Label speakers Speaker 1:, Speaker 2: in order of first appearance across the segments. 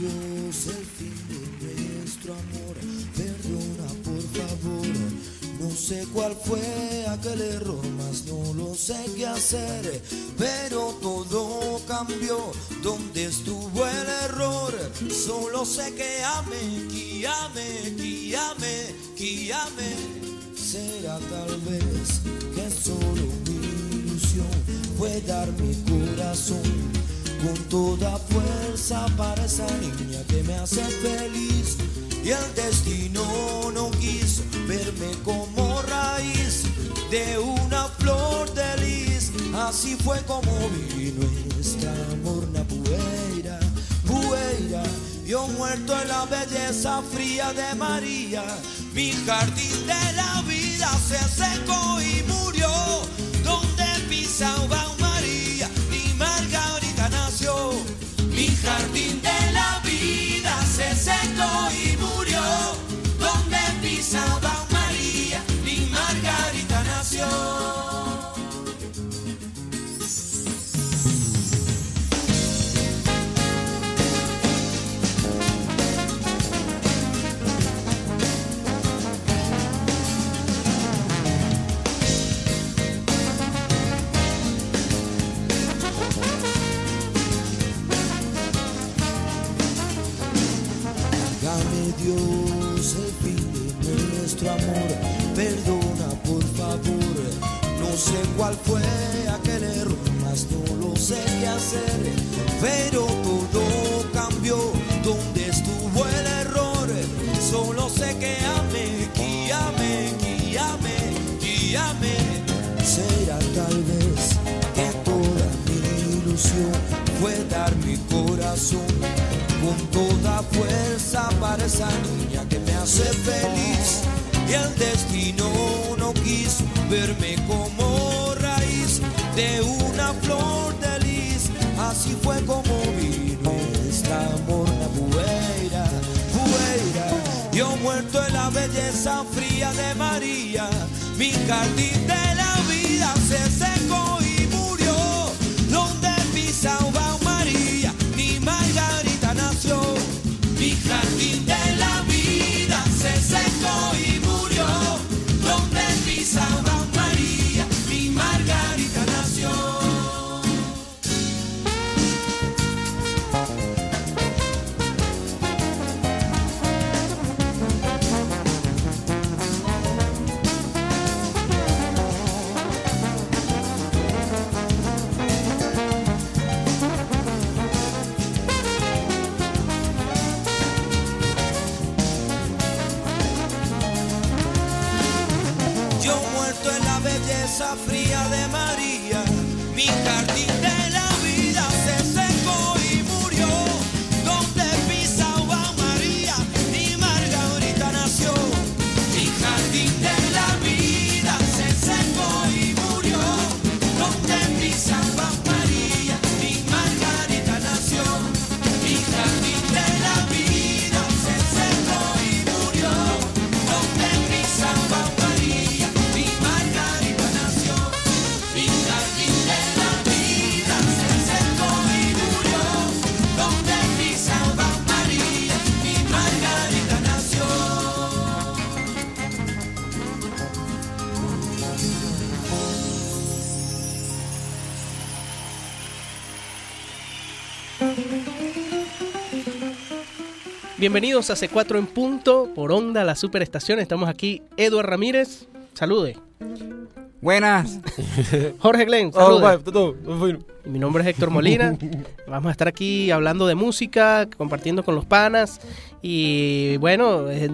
Speaker 1: Dios el fin de nuestro amor, perdona por favor. No sé cuál fue aquel error, más no lo sé qué hacer, pero todo cambió. ¿Dónde estuvo el error? Solo sé que que amé, que amé. Será tal vez que solo mi ilusión fue dar mi corazón con toda fuerza para esa niña que me hace feliz. Y el destino no quiso verme como raíz de una flor de. Así fue como vino este amor na bueira, bueira. Yo muerto en la belleza fría de María, mi jardín de la vida se secó y murió. salvar. Sé cuál fue aquel error, más no lo sé qué hacer, pero todo cambió. ¿Dónde estuvo el error? Solo sé que amé, amé, que amé. Será tal vez que toda mi ilusión fue dar mi corazón con toda fuerza para esa niña que me hace feliz. Y el destino no verme como raíz de una flor de lis. Así fue como vino esta amor na bueira, bueira. Yo muerto en la belleza fría de María, mi jardín de la vida se Donde
Speaker 2: Bienvenidos a C4 en punto por Onda, la superestación. Estamos aquí, Eduard Ramírez, salude.
Speaker 3: Buenas.
Speaker 2: Jorge Glenn,
Speaker 4: Oh,
Speaker 2: salude. Mi nombre es Héctor Molina. Vamos a estar aquí hablando de música, compartiendo con los panas. Y bueno, eh,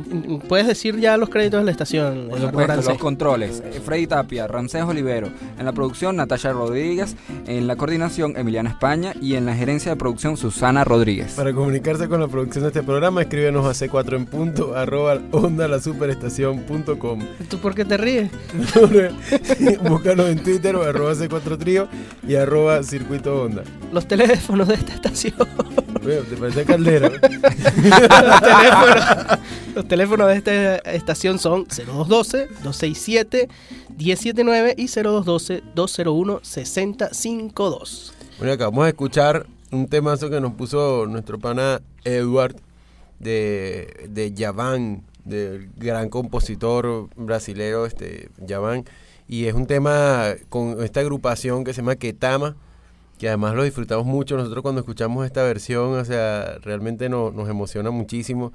Speaker 2: puedes decir ya los créditos de la estación.
Speaker 3: Por supuesto, los controles. eh, Freddy Tapia, Ramsés Olivero. En la producción, Natalia Rodríguez. En la coordinación, Emiliana España. Y en la gerencia de producción, Susana Rodríguez.
Speaker 4: Para comunicarse con la producción de este programa, escríbenos a c4 en punto arroba onda la superestación.com.
Speaker 2: ¿Tú por qué te ríes?
Speaker 4: Búscanos en Twitter o arroba c4 trío y arroba circuito onda.
Speaker 2: Los teléfonos de esta estación.
Speaker 4: Oye, ¿Te parece caldera?
Speaker 2: los, teléfonos, los teléfonos de esta estación son 0212-267-179 y 0212-201-6052.
Speaker 4: Bueno, acá vamos a escuchar un temazo que nos puso nuestro pana Edward de, de Yavan, del gran compositor brasilero este, Yavan. Y es un tema con esta agrupación que se llama Ketama, que además lo disfrutamos mucho. Nosotros cuando escuchamos esta versión, o sea, realmente no- nos emociona muchísimo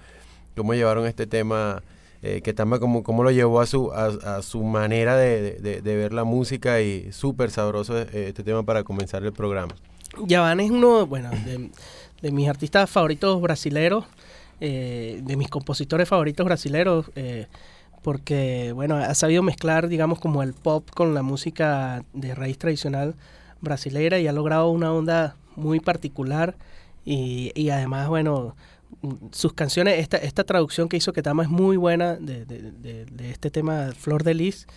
Speaker 4: cómo llevaron este tema. Eh, Ketama, como, cómo lo llevó a su, a, su manera de, de- ver la música y súper sabroso eh, este tema para comenzar el programa.
Speaker 2: Yavan es uno, bueno, de, de mis artistas favoritos brasileros, eh, de mis compositores favoritos brasileros, eh, porque, bueno, ha sabido mezclar, digamos, como el pop con la música de raíz tradicional brasilera y ha logrado una onda muy particular y, y además, bueno, sus canciones, esta, esta traducción que hizo Ketama es muy buena de, de- de- de este tema Flor de Lis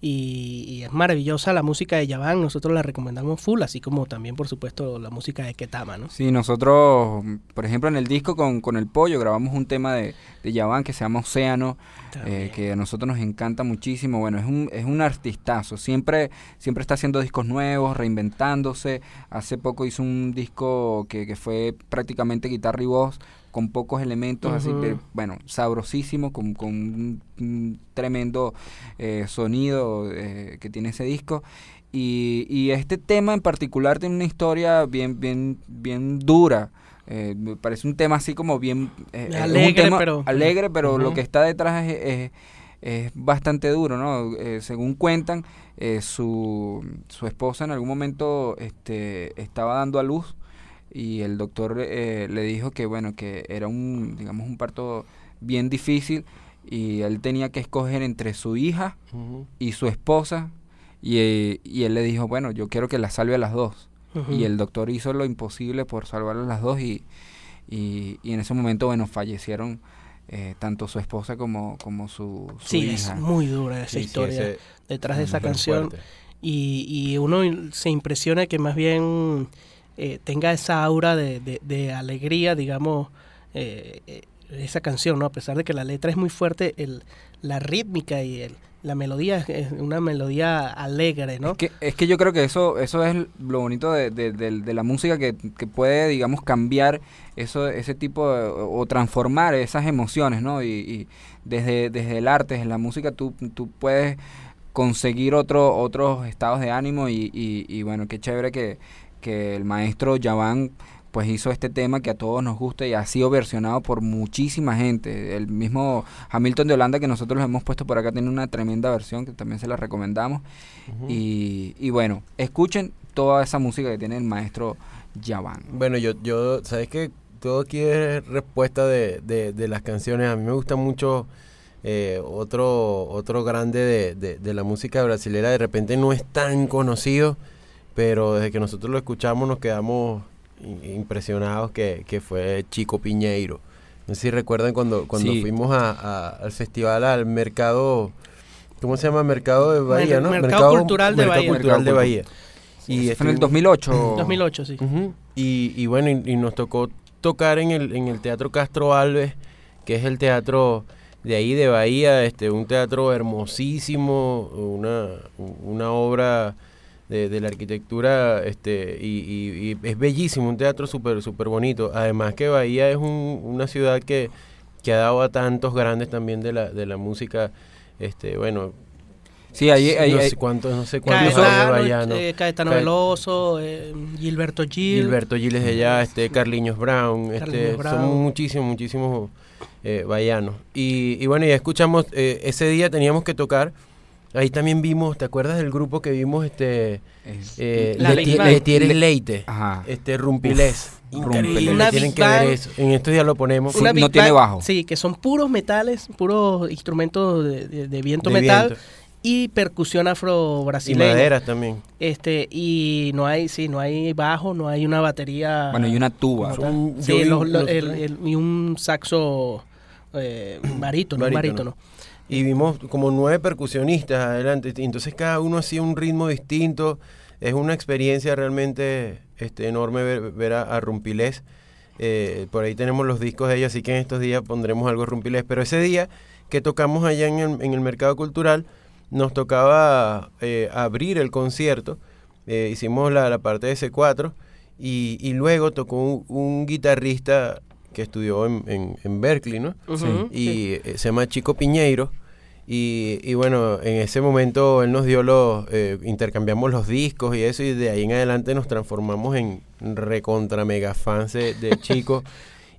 Speaker 2: y, y es maravillosa la música de Yavan, nosotros la recomendamos full, así como también por supuesto la música de Ketama, ¿no?
Speaker 3: Sí, nosotros, por ejemplo, en el disco con, con el pollo grabamos un tema de, de Yavan que se llama Océano, eh, que a nosotros nos encanta muchísimo. Bueno, es un, es un artistazo, siempre, siempre está haciendo discos nuevos, reinventándose. Hace poco hizo un disco que, que fue prácticamente guitarra y voz, con pocos elementos, así que, bueno, sabrosísimo, con, con un, un tremendo eh, sonido eh, que tiene ese disco. Y, y este tema en particular tiene una historia bien, bien, bien dura. Eh, me parece un tema así como bien eh, un
Speaker 2: Alegre,
Speaker 3: tema
Speaker 2: pero-
Speaker 3: alegre, pero lo que está detrás es, es- es bastante duro, ¿no? Eh, según cuentan, eh, su, su esposa en algún momento este, estaba dando a luz y el doctor eh, le dijo que bueno que era un digamos un parto bien difícil y él tenía que escoger entre su hija y su esposa y, eh, y él le dijo bueno yo quiero que la salve a las dos y el doctor hizo lo imposible por salvar a las dos y, y, y en ese momento bueno fallecieron eh, tanto su esposa como, como su, su
Speaker 2: Sí,
Speaker 3: hija.
Speaker 2: es muy dura esa
Speaker 4: Sí, sí,
Speaker 2: historia
Speaker 4: ese-
Speaker 2: detrás de esa canción. y, y uno se impresiona que más bien eh, tenga esa aura de, de- alegría, digamos, eh, eh, esa canción, ¿no? A pesar de que la letra es muy fuerte, el, la rítmica y el, la melodía es- una melodía alegre, ¿no?
Speaker 3: Es que, es que yo creo que eso, eso es lo bonito de, de- de- de la música que, que puede, digamos, cambiar eso, ese tipo o transformar esas emociones, ¿no? Y, y desde, desde el arte, desde la música, tú, tú puedes conseguir otro, otros estados de ánimo y, y, y bueno, qué chévere que, que el maestro Yavan pues hizo este tema que a todos nos gusta y ha sido versionado por muchísima gente. El mismo Hamilton de Holanda que nosotros lo hemos puesto por acá tiene una tremenda versión que también se la recomendamos. Y, y bueno, escuchen toda esa música que tiene el maestro Yavan.
Speaker 4: Bueno, yo, yo, ¿sabes qué? Todo aquí es respuesta de, de, de las canciones. A mí me gusta mucho eh, otro, otro grande de, de, de la música brasilera. De repente no es tan conocido, pero desde que nosotros lo escuchamos nos quedamos impresionados que, que fue Chico Piñeiro. No sé si recuerdan cuando, cuando
Speaker 3: Sí.
Speaker 4: fuimos a- a- al festival, al mercado, ¿cómo se llama? Mercado de Bahía, ¿no?
Speaker 2: Mercado Cultural de
Speaker 4: Mercado
Speaker 2: Bahía.
Speaker 4: Cultural de Bahía.
Speaker 3: Y fue en el
Speaker 4: estuvimos-
Speaker 3: 2008.
Speaker 2: 2008, sí.
Speaker 4: Y, y bueno, y, y nos tocó tocar en el, en el Teatro Castro Alves, que es el teatro de ahí de Bahía, este, un teatro hermosísimo, una, una obra de, de la arquitectura, este, y, y- y es bellísimo, un teatro súper súper bonito. Además que Bahía es un- una ciudad que, que ha dado a tantos grandes también de la, de la música, este, bueno,
Speaker 3: Sí, ahí, ahí,
Speaker 4: no sé cuántos, no sé cuántos
Speaker 2: Caetano, eh, Caetano
Speaker 4: Caet-
Speaker 2: Veloso, eh, Gilberto Gil.
Speaker 4: Gilberto Giles de allá, este Carliños Brown, este,
Speaker 2: Carliños Brown.
Speaker 4: son muchísimos, muchísimos eh, bahianos. Y, y bueno, ya escuchamos, eh, ese día teníamos que tocar, ahí también vimos, ¿te acuerdas del grupo que vimos? este
Speaker 3: es-
Speaker 4: eh,
Speaker 2: La
Speaker 4: Leti-
Speaker 3: Le-
Speaker 4: Leite,
Speaker 3: Ajá.
Speaker 4: este Rumpilés.
Speaker 3: Uf,
Speaker 4: Increíble,
Speaker 3: Rumpilés.
Speaker 2: Una
Speaker 4: tienen
Speaker 2: Big
Speaker 4: que ver
Speaker 2: Bang.
Speaker 4: eso. En estos días lo ponemos.
Speaker 3: Una- no tiene bajo.
Speaker 2: Sí, que son puros metales, puros instrumentos de, de- de viento
Speaker 4: de
Speaker 2: metal
Speaker 4: viento.
Speaker 2: y percusión
Speaker 4: Y
Speaker 2: afro-brasileña.
Speaker 4: maderas también.
Speaker 2: Este, y no hay, sí, no hay bajo, no hay una batería.
Speaker 3: Bueno, y una tuba.
Speaker 2: Sí, los- los-
Speaker 4: los-
Speaker 2: el- el- y un saxo eh, barítono, un
Speaker 4: Barítono.
Speaker 2: barítono.
Speaker 4: Y vimos como nueve percusionistas adelante. Entonces cada uno hacía un ritmo distinto. Es una experiencia realmente este, enorme ver, ver a, a Rumpilés. Eh, por ahí tenemos los discos de ella, así que en estos días pondremos algo de Rumpilés. Pero ese día que tocamos allá en el, en el Mercado Cultural, nos tocaba eh, abrir el concierto. Eh, hicimos la, la parte de C4 y, y luego tocó un, un guitarrista que estudió en, en, en Berkeley, ¿no?
Speaker 2: Ujú,
Speaker 4: Y
Speaker 2: sí.
Speaker 4: eh, se llama Chico Piñeiro. Y, y bueno, en ese momento él nos dio los, eh, intercambiamos los discos y eso, y de ahí en adelante nos transformamos en recontra mega fans de, de Chico.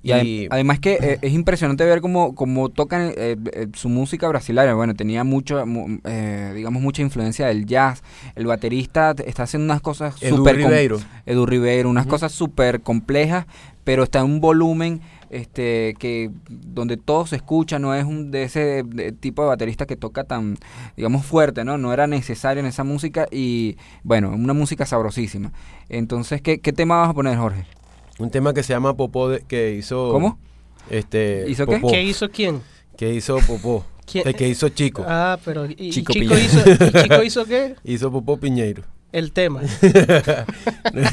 Speaker 3: Y, adem- además que eh, es impresionante ver cómo, cómo tocan eh, eh, su música brasileña. Bueno, tenía mucho, mu- eh, digamos, mucha influencia del jazz. El baterista está haciendo unas cosas
Speaker 4: Edu
Speaker 3: súper... com-
Speaker 4: Ribeiro.
Speaker 3: Edu Ribeiro, unas cosas súper complejas, pero está en un volumen este que donde todo se escucha, no es un de ese de- tipo de baterista que toca tan, digamos, fuerte, ¿no? No era necesario en esa música y, bueno, una música sabrosísima. Entonces, ¿qué, qué tema vas a poner, Jorge?
Speaker 4: Un tema que se llama Popó de- que hizo...
Speaker 3: ¿Cómo?
Speaker 4: Este,
Speaker 3: ¿Hizo qué?
Speaker 4: Popó,
Speaker 2: ¿Qué hizo quién?
Speaker 4: Que hizo Popó.
Speaker 2: ¿Quién?
Speaker 4: El que hizo Chico.
Speaker 2: Ah, pero ¿y,
Speaker 3: Chico
Speaker 2: Chico,
Speaker 3: Piñeiro.
Speaker 2: hizo, ¿y Chico hizo qué?
Speaker 4: Hizo Popó Piñeiro.
Speaker 2: El tema.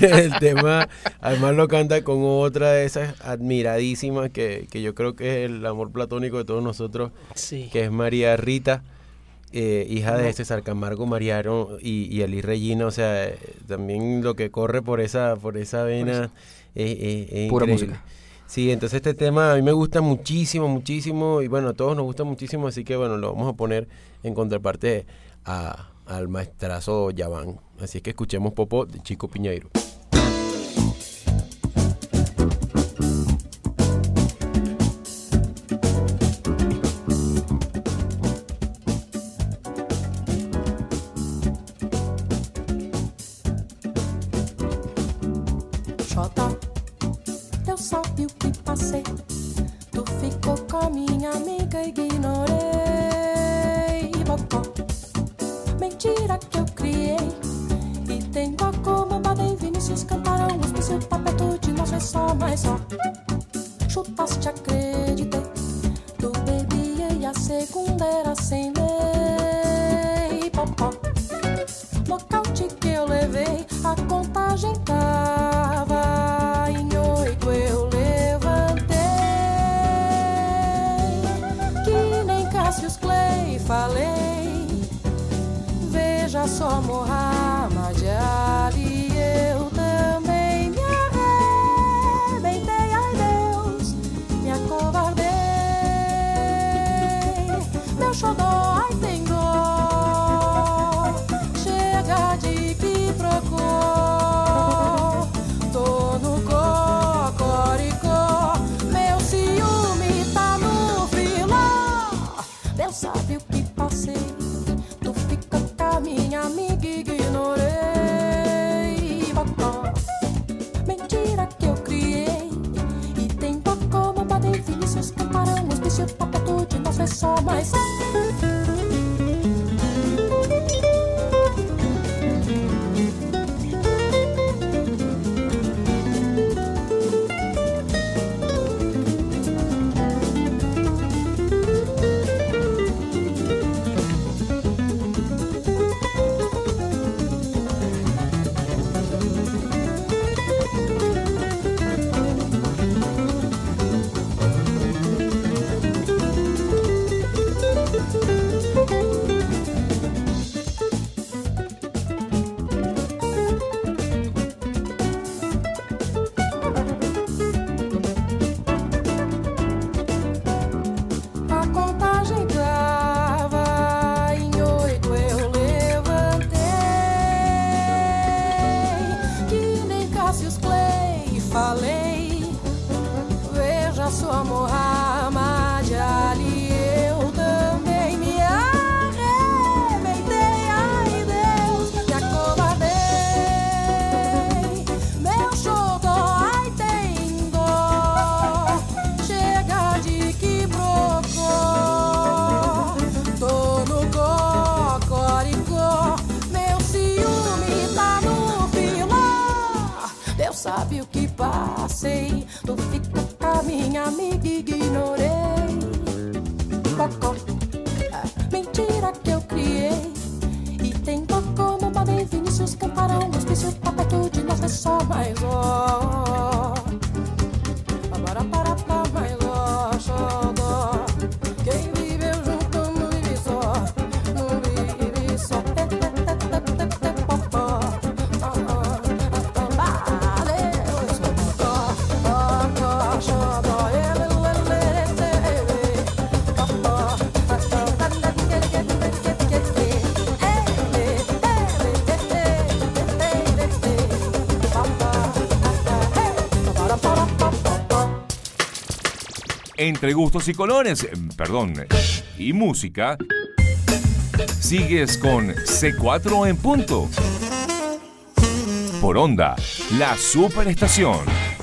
Speaker 4: el tema, además lo canta con otra de esas admiradísimas que, que yo creo que es el amor platónico de todos nosotros,
Speaker 2: Sí.
Speaker 4: que es María Rita, eh, hija de César Camargo Mariano y, y Eli Regina, o sea, eh, también lo que corre por esa, por esa vena es, es- es
Speaker 3: Pura
Speaker 4: increíble.
Speaker 3: música.
Speaker 4: Sí, entonces este tema a mí me gusta muchísimo, muchísimo, y bueno, a todos nos gusta muchísimo, así que bueno, lo vamos a poner en contraparte a, al maestrazo Yaván. Así que escuchemos Popo de Chico Piñeiro.
Speaker 5: só. Chuta acreditei. Eu bebi e é a segunda era sem.
Speaker 6: Entre gustos y colores, eh, perdón, y música, sigues con C4 en punto. Por onda, la superestación.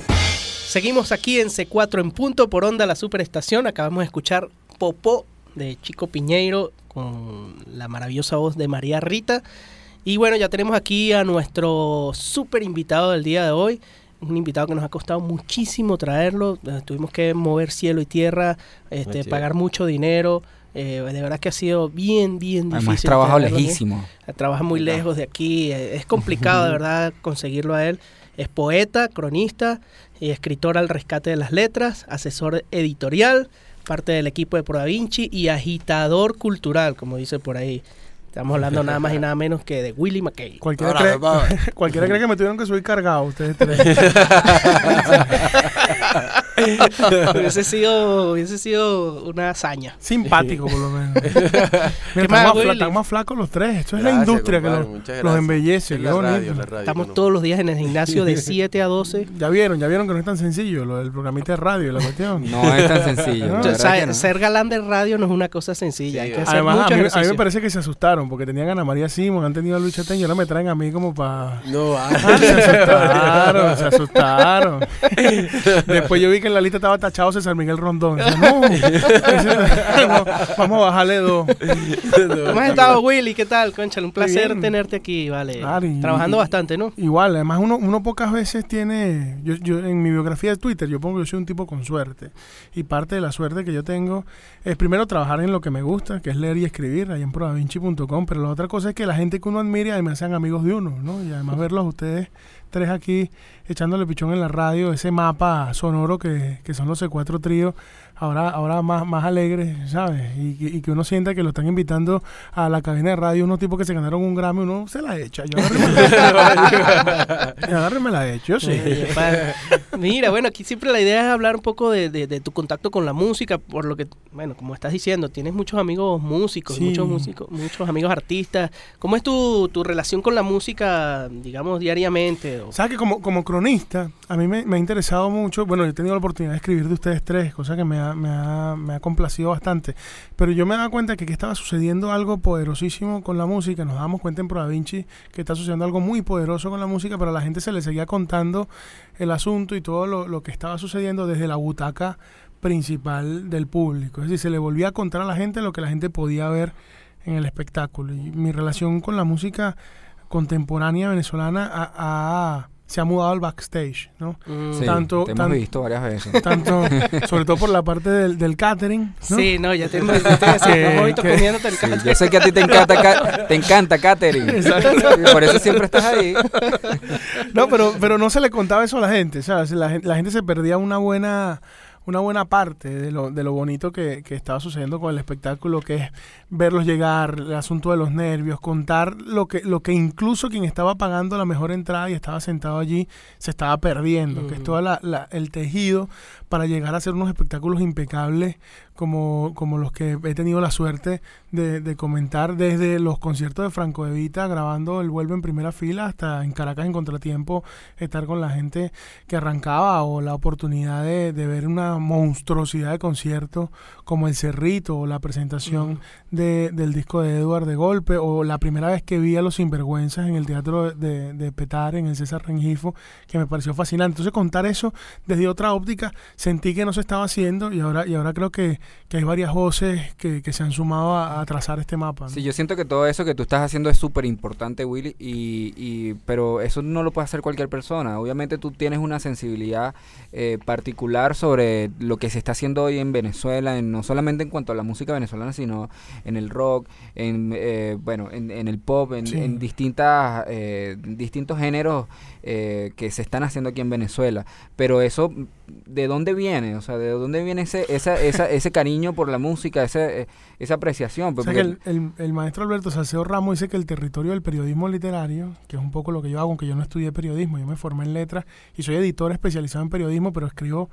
Speaker 2: Seguimos aquí en C4 en punto por onda la superestación. Acabamos de escuchar Popó de Chico Piñeiro con la maravillosa voz de María Rita. Y bueno, ya tenemos aquí a nuestro super invitado del día de hoy. Un invitado que nos ha costado muchísimo traerlo. Eh, tuvimos que mover cielo y tierra, este, pagar mucho dinero. Eh, de verdad que ha sido bien, bien difícil.
Speaker 3: Además,
Speaker 2: aquí.
Speaker 3: lejísimo.
Speaker 2: Trabaja muy lejos de aquí. eh, Es complicado, de verdad, conseguirlo a él. Es poeta, cronista y escritor al rescate de las letras, asesor editorial, parte del equipo de Pro Da Vinci y agitador cultural, como dice por ahí. Estamos hablando nada más y nada menos que de Willie McKay.
Speaker 7: Cualquiera,
Speaker 4: Ahora,
Speaker 7: cree, cualquiera cree que me tuvieron que subir cargado, ustedes tres.
Speaker 2: hubiese, sido, hubiese sido una hazaña.
Speaker 7: Simpático, por lo menos. Mira,
Speaker 2: ¿Qué
Speaker 7: están,
Speaker 2: más,
Speaker 7: más fla- flacos los tres. Esto es la industria que los, embellece.
Speaker 4: Es
Speaker 7: Qué
Speaker 4: la
Speaker 7: bonito.
Speaker 4: radio, la radio,
Speaker 2: Estamos
Speaker 4: ¿no?
Speaker 2: todos los días en el gimnasio de 7 a 12.
Speaker 7: Ya vieron, ya vieron que no es tan sencillo lo del programita de radio la cuestión.
Speaker 3: No es tan sencillo.
Speaker 7: No.
Speaker 2: O
Speaker 3: verdad
Speaker 2: sea,
Speaker 3: que no.
Speaker 2: ser galán de radio no es una cosa sencilla.
Speaker 4: Sí,
Speaker 2: hay que hacer
Speaker 7: Además,
Speaker 2: mucho
Speaker 7: a mí, a mí me parece que se asustaron porque tenían a Ana María Simón, han tenido a Luis Chateño y ahora me traen a mí como para...
Speaker 4: No, ah,
Speaker 7: se asustaron, se asustaron. Después yo vi que en la lista estaba tachado César Miguel Rondón. No, no, vamos a bajarle dos.
Speaker 2: ¿Cómo has estado, Willy? ¿Qué tal? Conchale, un placer
Speaker 7: bien.
Speaker 2: tenerte aquí, vale.
Speaker 7: Claro, y-
Speaker 2: Trabajando
Speaker 7: y-
Speaker 2: bastante, ¿no?
Speaker 7: Igual, además uno, uno pocas veces tiene, yo, yo en mi biografía de Twitter yo pongo que yo soy un tipo con suerte y parte de la suerte que yo tengo es primero trabajar en lo que me gusta, que es leer y escribir, ahí en prodavinci.com, pero la otra cosa es que la gente que uno admira además sean amigos de uno, ¿no? Y además verlos ustedes tres aquí echándole pichón en la radio, ese mapa sonoro que, que son los C4 tríos, ahora, ahora más, más alegres, ¿sabes? Y, que- y que uno sienta que lo están invitando a la cabina de radio, unos tipos que se ganaron un Grammy, uno se la echa. Yo agárreme, la echa, yo sí.
Speaker 2: Mira, bueno, aquí siempre la idea es hablar un poco de, de- de tu contacto con la música, por lo que, bueno, como estás diciendo, tienes muchos amigos músicos,
Speaker 7: Sí.
Speaker 2: muchos músicos, muchos amigos artistas. ¿Cómo es tu, tu relación con la música, digamos, diariamente? O-
Speaker 7: ¿Sabes que como, como cronista, a mí me, me ha interesado mucho, bueno, yo he tenido la oportunidad de escribir de ustedes tres, cosa que me ha, me ha, complacido bastante, pero yo me daba cuenta que, que estaba sucediendo algo poderosísimo con la música, nos dábamos cuenta en Pro Vinci que está sucediendo algo muy poderoso con la música, pero a la gente se le seguía contando el asunto y todo lo, lo que estaba sucediendo desde la butaca principal del público, es decir, se le volvía a contar a la gente lo que la gente podía ver en el espectáculo. Y mi relación con la música contemporánea venezolana ha- se ha mudado al backstage, ¿no?
Speaker 2: Mm,
Speaker 3: Sí,
Speaker 7: tanto-
Speaker 3: te hemos
Speaker 7: tan-
Speaker 3: visto varias veces.
Speaker 7: Tanto, sobre todo por la parte del, del catering, ¿no?
Speaker 2: Sí, no, ya te, hemos visto comiéndote el
Speaker 3: Sí, yo sé que a ti te encanta, ca- te encanta catering. Por eso siempre estás ahí.
Speaker 7: No, pero, pero no se le contaba eso a la gente, ¿sabes? La, la gente se perdía una buena una buena parte de lo, de lo bonito que, que estaba sucediendo con el espectáculo, que es verlos llegar, el asunto de los nervios, contar lo que, lo que incluso quien estaba pagando la mejor entrada y estaba sentado allí se estaba perdiendo, que es
Speaker 2: Ujú.
Speaker 7: todo la- la- el tejido para llegar a hacer unos espectáculos impecables como, como los que he tenido la suerte de, de comentar desde los conciertos de Franco De Vita, grabando el vuelve en primera fila, hasta en Caracas en contratiempo, estar con la gente que arrancaba o la oportunidad de, de ver una monstruosidad de conciertos como El Cerrito o la presentación de- del disco de Edward de Golpe o la primera vez que vi a Los Sinvergüenzas en el teatro de, de Petar, en el César Rengifo, que me pareció fascinante. Entonces contar eso desde otra óptica, sentí que no se estaba haciendo y ahora, y ahora creo que, que hay varias voces que, que se han sumado a, a trazar este mapa. ¿no?
Speaker 3: Sí, yo siento que todo eso que tú estás haciendo es súper importante, Willy, y, y, pero eso no lo puede hacer cualquier persona. Obviamente tú tienes una sensibilidad eh, particular sobre lo que se está haciendo hoy en Venezuela, en- no solamente en cuanto a la música venezolana, sino en el rock, en eh, bueno, en, en el pop, en,
Speaker 7: Sí.
Speaker 3: en distintas eh, distintos géneros eh, que se están haciendo aquí en Venezuela. Pero eso, ¿de dónde viene? O sea, ¿de dónde viene ese esa, esa, ese cariño por la música, ese, eh, esa apreciación?
Speaker 7: O sea que el, el- el maestro Alberto Salcedo Ramos dice que el territorio del periodismo literario, que es un poco lo que yo hago, aunque yo no estudié periodismo, yo me formé en letras y soy editor especializado en periodismo, pero escribo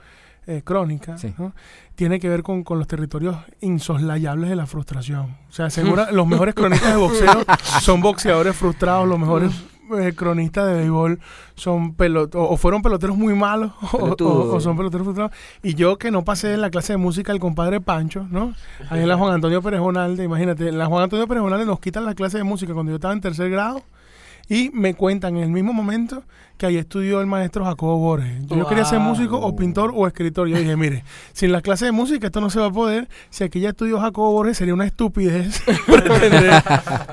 Speaker 7: eh, crónica,
Speaker 3: Sí.
Speaker 7: ¿no? tiene que ver con, con los territorios insoslayables de la frustración. O sea, segura, los mejores cronistas de boxeo son boxeadores frustrados, los mejores eh, cronistas de béisbol son pelot o, fueron peloteros muy malos o, o son peloteros frustrados. Y yo que no pasé en la clase de música el compadre Pancho, ¿no? Ahí en la Juan Antonio Pérez Bonalde, imagínate, en la Juan Antonio Pérez Bonalde nos quitan la clase de música cuando yo estaba en tercer grado y me cuentan en el mismo momento que ahí estudió el maestro Jacobo Borges. Yo quería ser músico o pintor o escritor. Yo dije, mire, sin las clases de música esto no se va a poder. Si aquí ya estudió Jacobo Borges sería una estupidez pretender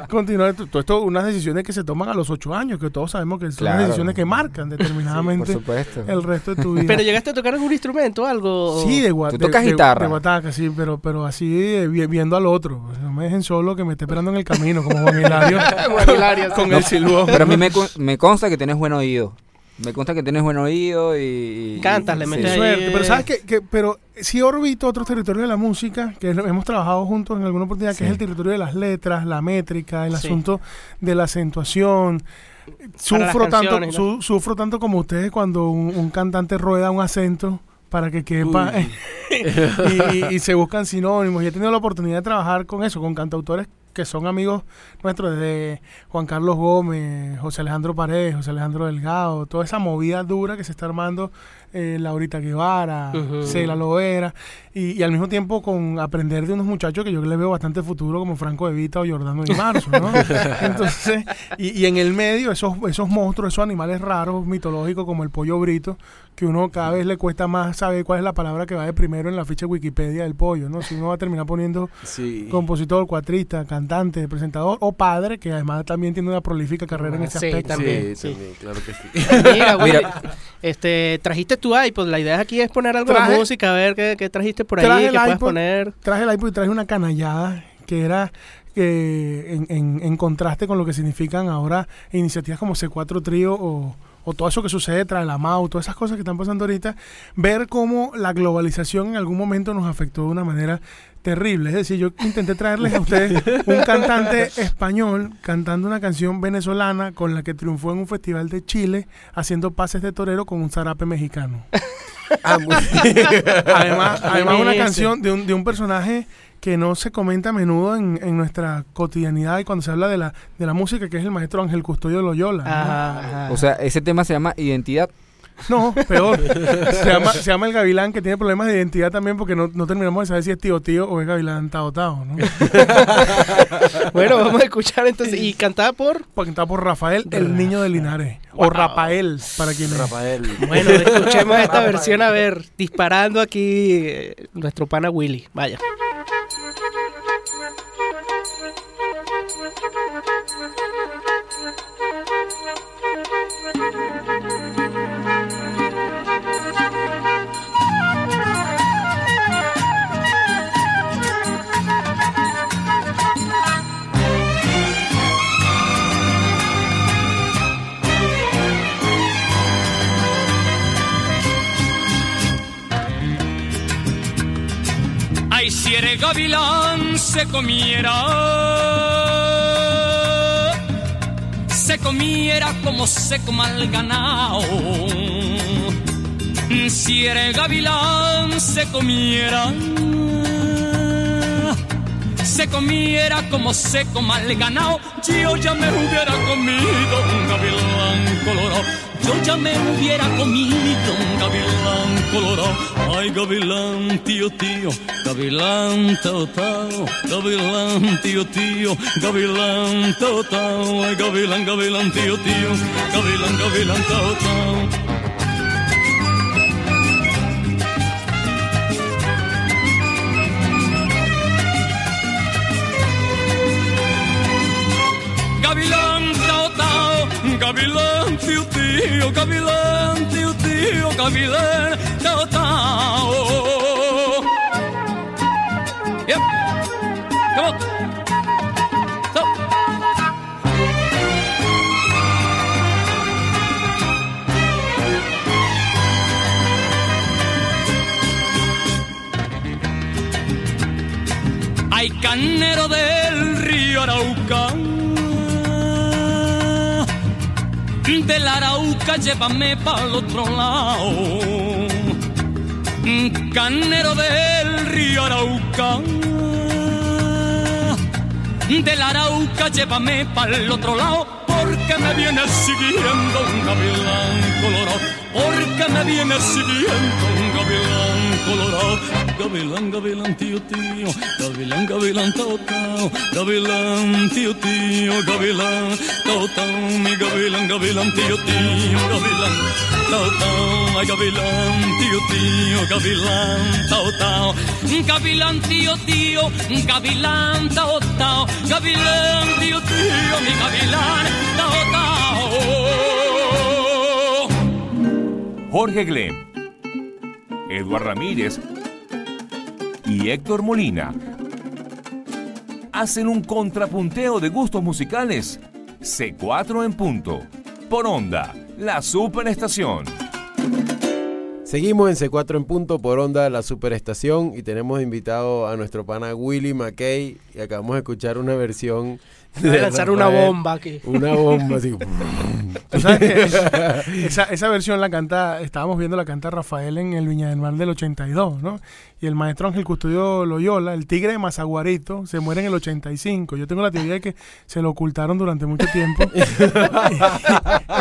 Speaker 7: continuar. Todo esto, unas decisiones que se toman a los ocho años, que todos sabemos que son
Speaker 3: Claro.
Speaker 7: las decisiones que marcan
Speaker 3: Por
Speaker 7: determinadamente
Speaker 3: supuesto.
Speaker 7: el resto de tu vida.
Speaker 2: Pero llegaste a tocar algún instrumento, algo.
Speaker 7: Sí, de, gua-
Speaker 3: Tú tocas
Speaker 7: de-
Speaker 3: guitarra.
Speaker 7: De guataca, sí, pero, pero así eh, vi- viendo al otro. Pues, No me dejen solo que me esté esperando en el camino, como Juan Hilario.
Speaker 2: Juan Hilario,
Speaker 7: con el silbón.
Speaker 3: Pero a mí me, me consta que tienes buen oído. Me consta que tienes buen oído y... y-
Speaker 2: Cantas, le
Speaker 3: sí.
Speaker 2: metes ahí.
Speaker 7: Suerte. Pero sabes que, que- pero sí orbito otros territorios de la música que hemos trabajado juntos en alguna oportunidad, que
Speaker 3: Sí.
Speaker 7: es el territorio de las letras, la métrica, el
Speaker 2: Sí.
Speaker 7: asunto de la acentuación. Sufro tanto, su- sufro tanto como ustedes cuando un, un cantante rueda un acento para que quepa y, y- y se buscan sinónimos. Y he tenido la oportunidad de trabajar con eso, con cantautores que son amigos nuestros, desde Juan Carlos Gómez, José Alejandro Paredes, José Alejandro Delgado, toda esa movida dura que se está armando, eh, Laurita Guevara,
Speaker 2: Ujú.
Speaker 7: Cela Lovera, y, y al mismo tiempo con aprender de unos muchachos que yo les veo bastante futuro, como Franco Evita o Jordano y Marzo, ¿no? Entonces, y, y en el medio, esos, esos monstruos, esos animales raros, mitológicos, como el pollo brito, que uno cada vez le cuesta más saber cuál es la palabra que va de primero en la ficha de Wikipedia del pollo, ¿no? Si uno va a terminar poniendo
Speaker 4: Sí.
Speaker 7: compositor, cuatrista, cantante, presentador o padre, que además también tiene una prolífica carrera en ese
Speaker 2: Sí,
Speaker 7: aspecto.
Speaker 2: también.
Speaker 4: sí,
Speaker 2: sí.
Speaker 4: también, claro que sí.
Speaker 2: Mira, Willy,
Speaker 3: Mira.
Speaker 2: este, trajiste tu iPod. La idea aquí es poner algo
Speaker 7: Traje-
Speaker 2: de música, a ver qué, qué trajiste por
Speaker 7: Traje
Speaker 2: ahí,
Speaker 7: el
Speaker 2: que puedas
Speaker 7: iPod.
Speaker 2: poner.
Speaker 7: Traje el iPod y traje una canallada que era eh, en, en- en contraste con lo que significan ahora iniciativas como C4 Trío o, o todo eso que sucede tras la MAU, todas esas cosas que están pasando ahorita, ver cómo la globalización en algún momento nos afectó de una manera terrible. Es decir, yo intenté traerles a ustedes un cantante español cantando una canción venezolana con la que triunfó en un festival de Chile haciendo pases de torero con un zarape mexicano.
Speaker 4: Ah, muy-
Speaker 7: Además, además una canción de un, de un personaje que no se comenta a menudo en, en nuestra cotidianidad y cuando se habla de la, de la música, que es el maestro Ángel Custodio Loyola. ¿no?
Speaker 3: O sea, ese tema se llama Identidad.
Speaker 7: No, peor. se, llama, se llama el gavilán que tiene problemas de identidad también porque no, no terminamos de saber si es tío tío o es gavilán tao tao, ¿no?
Speaker 2: bueno, vamos a escuchar entonces. Y cantada por.
Speaker 7: Está por Rafael, el niño de Linares. O. Rafael, para quienes...
Speaker 4: Rafael.
Speaker 2: Bueno, escuchemos esta versión, a ver, disparando aquí eh, nuestro pana Willy. Vaya.
Speaker 8: Gavilán se comiera, se comiera como se coma el ganado. Si eres gavilán se comiera, se comiera como se coma el. Yo ya me hubiera comido un gavilán colorado. Yo ya me hubiera comido un gavilán colorado. Ay, gavilán, tío, tío, gavilán, tao, tao, gavilán, tío, tío, gavilán, tao, tao, ay, gavilán, gavilán, tío, tío, gavilán, gavilán, tao, tao. Gavilán, tao, tao, gavilán, gavilán, tío, tío, gavilán, tao, tao. Yep. Come on. Hay canero del río Arauca. Del Arauca llévame para el otro lado. canero del río Arauca. Del Arauca llévame para el otro lado, porque me viene siguiendo un gavilán colorado, porque me viene siguiendo un gavilán colorado. Gavilán, gavilán, tío, tío, gavilán, gavilán, tao, tao, gavilán, tío, tío, gavilán, tao, tao, mi gavilán, gavilán, tío, tío, gavilán, tao, tao, ay, gavilán, tío, tío, gavilán, tao, tao, gavilán, tío, tío, gavilán, tao, tao, gavilán, tío, tío, mi gavilán, tao, tao.
Speaker 6: Jorge Glem, Eduard Ramírez y Héctor Molina hacen un contrapunteo de gustos musicales. C4 en punto. Por onda, la superestación.
Speaker 4: Seguimos en C4 en punto por onda la superestación y tenemos invitado a nuestro pana Willy McKay y acabamos de escuchar una versión
Speaker 2: A lanzar una
Speaker 4: Rafael.
Speaker 2: bomba aquí.
Speaker 4: Una bomba así.
Speaker 7: Tú sabes que esa, esa versión la canta, estábamos viendo la canta Rafael en el Viña del Mar del 82, ¿no? Y el maestro Ángel Custodio Loyola, el tigre de Mazaguarito, se muere en el 85. Yo tengo la teoría de que se lo ocultaron durante mucho tiempo.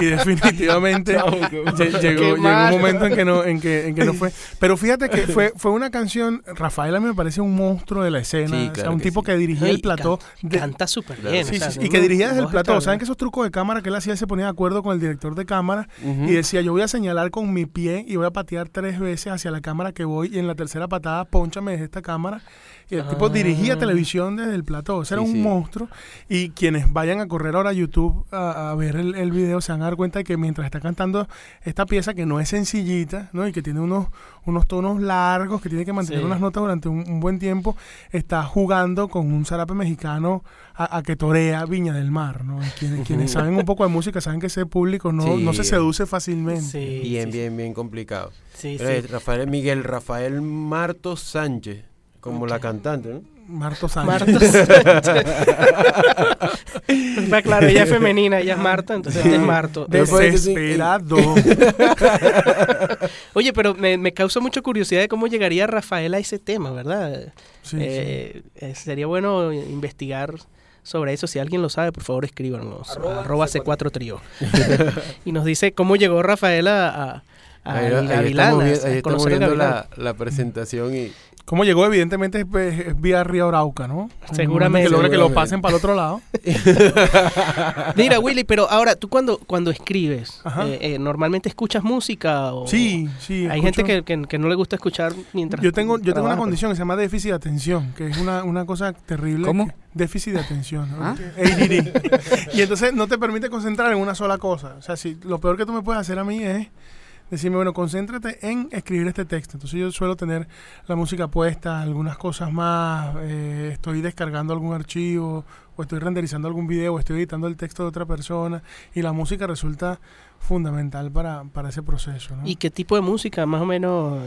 Speaker 7: y, y definitivamente lle- llegó, llegó un momento en que no, en que, en que no fue. Pero fíjate que fue, fue una canción, Rafael a mí me parece un monstruo de la escena,
Speaker 4: Sí,
Speaker 7: o sea,
Speaker 4: claro
Speaker 7: un
Speaker 4: que
Speaker 7: tipo
Speaker 4: sí.
Speaker 7: que dirigía el plató.
Speaker 2: can-
Speaker 7: de-
Speaker 2: canta súper
Speaker 4: Claro.
Speaker 2: Bien.
Speaker 7: Sí,
Speaker 2: o sea,
Speaker 7: sí, y que dirigía desde el plató. ¿Saben que esos trucos de cámara que él hacía? Él se ponía de acuerdo con el director de cámara y decía, yo voy a señalar con mi pie y voy a patear tres veces hacia la cámara que voy y en la tercera patada, ponchame desde esta cámara. Y el tipo
Speaker 2: Ah.
Speaker 7: dirigía televisión desde el plató. O sea, era
Speaker 4: Sí,
Speaker 7: un
Speaker 4: sí.
Speaker 7: monstruo. Y quienes vayan a correr ahora a YouTube a, a ver el, el video se van a dar cuenta de que mientras está cantando esta pieza que no es sencillita, ¿no? Y que tiene unos, unos tonos largos, que tiene que mantener
Speaker 2: Sí.
Speaker 7: unas notas durante un, un buen tiempo, está jugando con un zarape mexicano a, a que torea Viña del Mar, ¿no? Y quienes, quienes saben un poco de música saben que ese público no,
Speaker 4: Sí.
Speaker 7: no se seduce fácilmente.
Speaker 2: Sí,
Speaker 4: Bien,
Speaker 2: sí,
Speaker 4: bien, bien complicado.
Speaker 2: Sí,
Speaker 4: Pero
Speaker 2: sí.
Speaker 4: es Rafael Miguel Rafael Marto Sánchez, como la cantante, ¿no?
Speaker 7: Marto Sánchez.
Speaker 2: Marta Sánchez. Está claro, ella es femenina, ella es Marta, entonces este es Marto.
Speaker 4: Sí.
Speaker 7: Desesperado.
Speaker 2: Oye, pero me, me causa mucha curiosidad de cómo llegaría Rafael a ese tema, ¿verdad?
Speaker 7: Sí,
Speaker 2: Eh, eh, sería bueno investigar sobre eso. Si alguien lo sabe, por favor escríbanos. Arroba, C4 Trío. y nos dice cómo llegó Rafael a, a, a
Speaker 4: Ahí,
Speaker 2: el
Speaker 4: ahí
Speaker 2: Gavilán,
Speaker 4: estamos, ahí viendo la, la presentación y
Speaker 7: ¿Cómo llegó? Evidentemente es, es vía Río Arauca, ¿no?
Speaker 2: Seguramente.
Speaker 7: Que logra que lo pasen para el otro lado.
Speaker 2: Mira, Willy, pero ahora, tú cuando, cuando escribes, eh, eh, ¿normalmente escuchas música? O,
Speaker 7: Sí, sí.
Speaker 2: Hay
Speaker 7: escucho-
Speaker 2: gente que, que- que no le gusta escuchar mientras
Speaker 7: Yo tengo, yo tengo una condición que se llama déficit de atención, que es una, una cosa terrible.
Speaker 3: ¿Cómo?
Speaker 7: que- déficit de atención. ¿no?
Speaker 3: ¿Ah?
Speaker 7: ADD. y entonces no te permite concentrar en una sola cosa. O sea, si lo peor que tú me puedes hacer a mí es decirme, bueno, concéntrate en escribir este texto. Entonces yo suelo tener la música puesta, algunas cosas más, eh, estoy descargando algún archivo, o estoy renderizando algún video, o estoy editando el texto de otra persona, y la música resulta fundamental para, para ese proceso. ¿no?
Speaker 2: ¿Y qué tipo de música, más o menos?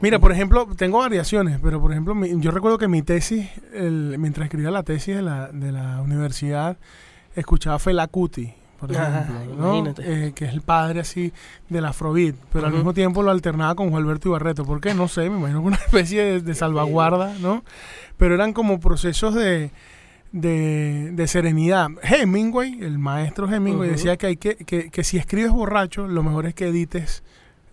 Speaker 7: Mira, por ejemplo, tengo variaciones, pero por ejemplo, mi- yo recuerdo que mi tesis, el- mientras escribía la tesis de la, de la universidad, escuchaba Fela Kuti, por
Speaker 2: Ajá,
Speaker 7: ejemplo, ¿no?
Speaker 2: imagínate.
Speaker 7: Eh, que es el padre así del afrobeat, pero al mismo tiempo lo alternaba con Juan Alberto Ibarreto. ¿Por qué? No sé, me imagino que una especie de, de salvaguarda, ¿no? Pero eran como procesos de, de, de serenidad. Hemingway, el maestro Hemingway, decía que, hay que, que, que si escribes borracho, lo mejor es que edites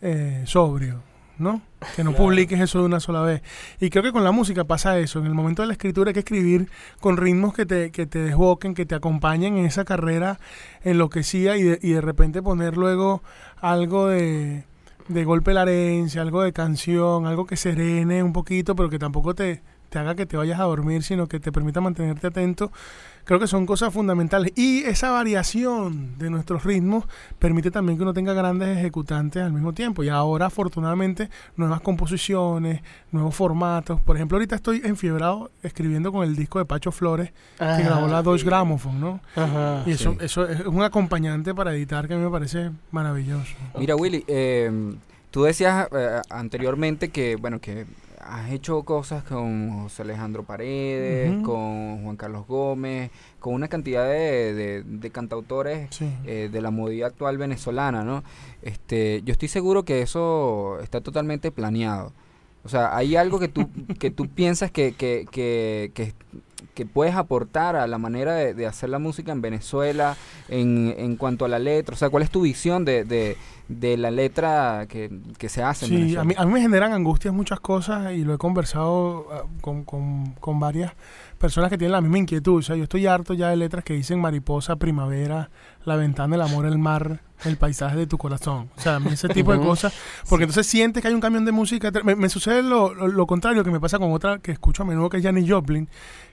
Speaker 7: eh, sobrio, ¿no? Que no
Speaker 2: Claro.
Speaker 7: publiques eso de una sola vez. Y creo que con la música pasa eso. En el momento de la escritura hay que escribir con ritmos que te, que te desboquen, que te acompañen en esa carrera enloquecida y de, y de repente poner luego algo de, de golpe la herencia, algo de canción, algo que serene un poquito, pero que tampoco te, te haga que te vayas a dormir, sino que te permita mantenerte atento. Creo que son cosas fundamentales. Y esa variación de nuestros ritmos permite también que uno tenga grandes ejecutantes al mismo tiempo. Y ahora, afortunadamente, nuevas composiciones, nuevos formatos. Por ejemplo, ahorita estoy enfiebrado escribiendo con el disco de Pacho Flores, que grabó la Deutsche Grammophon, ¿no?
Speaker 2: Ajá.
Speaker 7: Y eso,
Speaker 4: sí.
Speaker 7: eso es un acompañante para editar que a mí me parece maravilloso.
Speaker 3: Mira, Willy, eh, tú decías eh, anteriormente que, bueno, que has hecho cosas con José Alejandro Paredes, con Juan Carlos Gómez, con una cantidad de, de- de cantautores
Speaker 7: Sí.
Speaker 3: eh, de la movida actual venezolana, ¿no? Este, yo estoy seguro que eso está totalmente planeado. O sea, hay algo que tú, que tú piensas que, que, que, que, que puedes aportar a la manera de, de hacer la música en Venezuela en, en cuanto a la letra. O sea, ¿cuál es tu visión de, de, de la letra que, que se hace en
Speaker 7: Sí,
Speaker 3: Venezuela?
Speaker 7: a mí, a mí me generan angustias muchas cosas y lo he conversado ah, con, con- con varias personas que tienen la misma inquietud. O sea, yo estoy harto ya de letras que dicen mariposa, primavera, la ventana, el amor, el mar, el paisaje de tu corazón. O sea, ese tipo de cosas. Porque entonces sientes que hay un camión de música. Me, me sucede lo, lo- lo contrario que me pasa con otra que escucho a menudo, que es Janis Joplin.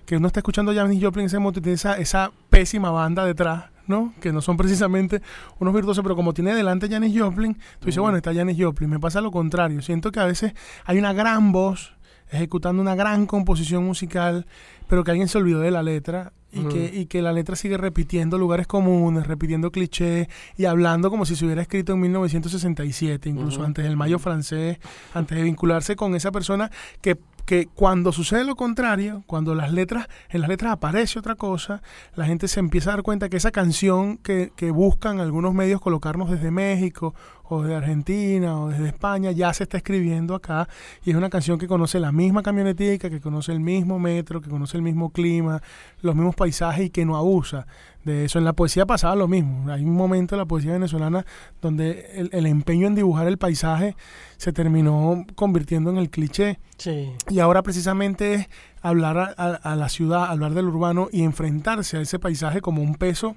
Speaker 7: Que uno está escuchando a Janis Joplin en ese momento y tiene esa, esa pésima banda detrás. ¿no? Que no son precisamente unos virtuosos, pero como tiene delante Janis Joplin, tú dices, bueno, está Janis Joplin. Me pasa lo contrario. Siento que a veces hay una gran voz ejecutando una gran composición musical, pero que alguien se olvidó de la letra y, que, y que la letra sigue repitiendo lugares comunes, repitiendo clichés y hablando como si se hubiera escrito en 1967, incluso antes del Mayo francés, antes de vincularse con esa persona que, que cuando sucede lo contrario, cuando las letras, en las letras aparece otra cosa, la gente se empieza a dar cuenta que esa canción que, que buscan algunos medios colocarnos desde México o de Argentina o desde España ya se está escribiendo acá y es una canción que conoce la misma camionetica, que conoce el mismo metro, que conoce el mismo clima, los mismos paisajes y que no abusa de eso. En la poesía pasaba lo mismo. Hay un momento en la poesía venezolana donde el, el empeño en dibujar el paisaje se terminó convirtiendo en el cliché.
Speaker 2: Sí.
Speaker 7: Y ahora precisamente es hablar a, a- a la ciudad, hablar del urbano y enfrentarse a ese paisaje como un peso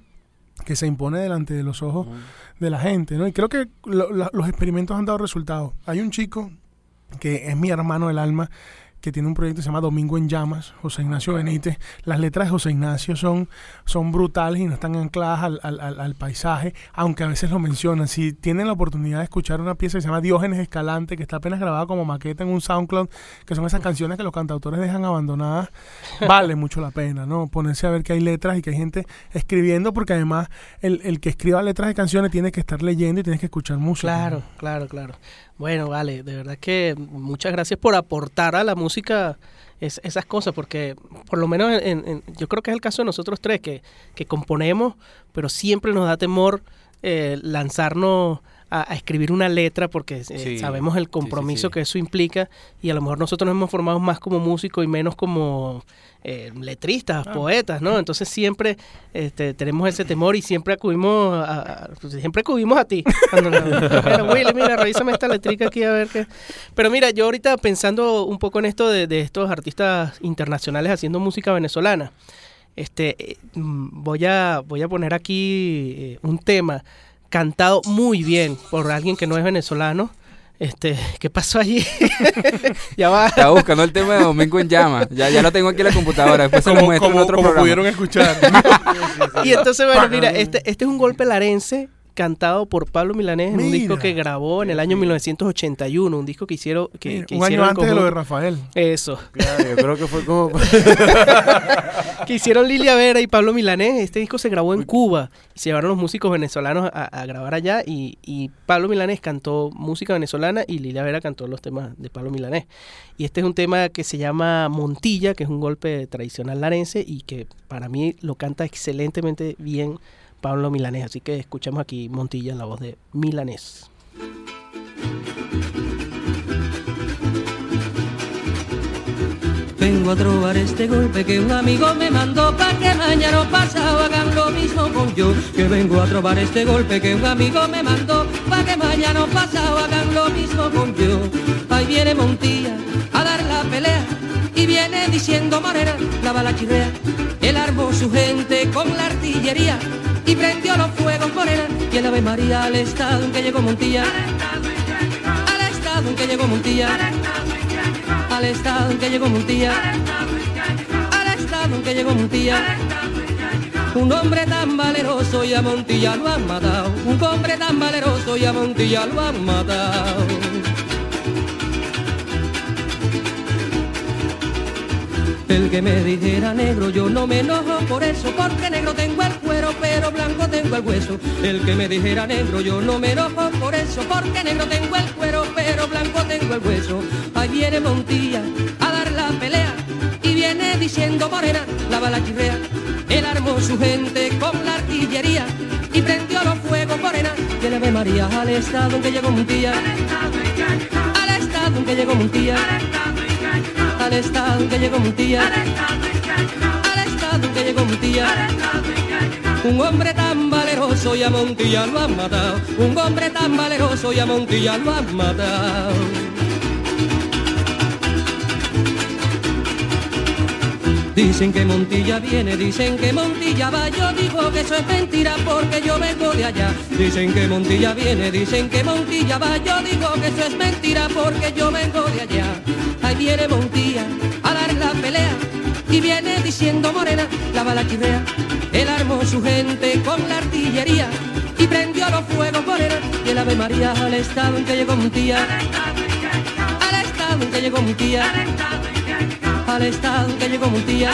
Speaker 7: que se impone delante de los ojos de la gente, ¿no? Y creo que lo- la- los experimentos han dado resultados. Hay un chico que es mi hermano del alma, que tiene un proyecto que se llama Domingo en Llamas, José Ignacio Benítez. Las letras de José Ignacio son, son brutales y no están ancladas al, al- al- al paisaje, aunque a veces lo mencionan. Si tienen la oportunidad de escuchar una pieza que se llama Diógenes Escalante, que está apenas grabada como maqueta en un SoundCloud, que son esas canciones que los cantautores dejan abandonadas, vale mucho la pena, ¿no? Ponerse a ver que hay letras y que hay gente escribiendo, porque además el, el que escriba letras de canciones tiene que estar leyendo y tienes que escuchar música.
Speaker 2: Claro, claro, claro. Bueno, vale, de verdad que muchas gracias por aportar a la música es- esas cosas, porque por lo menos en- en- yo creo que es el caso de nosotros tres, que, que componemos, pero siempre nos da temor eh, lanzarnos a, a escribir una letra, porque eh,
Speaker 4: Sí,
Speaker 2: sabemos el
Speaker 4: sí,
Speaker 2: compromiso
Speaker 4: sí.
Speaker 2: que eso implica, y a lo mejor nosotros nos hemos formado más como músicos y menos como eh, letristas, poetas, ¿no? Entonces siempre este, tenemos ese temor y siempre acudimos a, a- pues, siempre acudimos a ti. Cuando nos- mira, Willy, mira, revísame esta letrica aquí a ver qué. Pero mira, yo ahorita pensando un poco en esto de, de estos artistas internacionales haciendo música venezolana, este, eh, mm, voy a voy a poner aquí un tema cantado muy bien por alguien que no es venezolano. Este, ¿qué pasó allí? ya va.
Speaker 3: Estaba buscando el tema de Domingo en Llama. Ya, ya lo tengo aquí en la computadora. Después se lo
Speaker 7: Como,
Speaker 3: muestro en otro
Speaker 7: como
Speaker 3: programa.
Speaker 7: pudieron escuchar.
Speaker 2: Y entonces, bueno, mira, este, este es un golpe larense cantado por Pablo Milanés en un disco que grabó en el año 1981, un disco que hicieron que,
Speaker 7: Mira,
Speaker 2: que
Speaker 7: un año
Speaker 2: hicieron
Speaker 7: antes de lo de Rafael.
Speaker 2: Eso,
Speaker 4: Claro, yo creo que fue como...
Speaker 2: que hicieron Lilia Vera y Pablo Milanés. Este disco se grabó en Cuba se llevaron los músicos venezolanos a, a grabar allá y, y Pablo Milanés cantó música venezolana y Lilia Vera cantó los temas de Pablo Milanés. Y este es un tema que se llama Montilla, que es un golpe tradicional larense y que para mí lo canta excelentemente bien Pablo Milanés. Así que escuchamos aquí Montilla en la voz de Milanés.
Speaker 9: Vengo a trobar este golpe que un amigo me mandó pa' que mañana o pasado hagan lo mismo con yo. Que vengo a trobar este golpe que un amigo me mandó pa' que mañana pasado hagan lo mismo con yo. Ahí viene Montilla a dar la pelea y viene diciendo morena, la bala chirrea. Él armó su gente con la artillería y prendió los fuegos morena y el Ave María al estado en que llegó Montilla. Al estado en que llegó Montilla al estado en que llegó Montilla, al estado en que llegó Montilla. Un hombre tan valeroso y a Montilla lo han matado, un hombre tan valeroso y a Montilla lo han matado. El que me dijera negro, yo no me enojo por eso, porque negro tengo el cuero, pero blanco tengo el hueso. El que me dijera negro, yo no me enojo por eso, porque negro tengo el cuero, pero blanco tengo el hueso. Ahí viene Montilla a dar la pelea y viene diciendo morena, la bala chirrea. Él armó su gente con la artillería y prendió los fuegos morena. Que le ve María al estado en que llegó Montilla. Al estado en que llegó Montilla, al estado en que llegó Montilla, al estado en que llegó Montilla. Un hombre tan valeroso y a Montilla lo han matado. Un hombre tan valeroso y a Montilla lo han matado. Dicen que Montilla viene, dicen que Montilla va, yo digo que eso es mentira porque yo vengo de allá. Dicen que Montilla viene, dicen que Montilla va, yo digo que eso es mentira porque yo vengo de allá. Viene Montilla a dar la pelea. Y viene diciendo morena, la bala chirrea. Él armó su gente con la artillería y prendió los fuegos morena. Y el Ave María al estado en que llegó Montilla. Al estado en que llegó. Montilla al estado en que llegó. Montilla,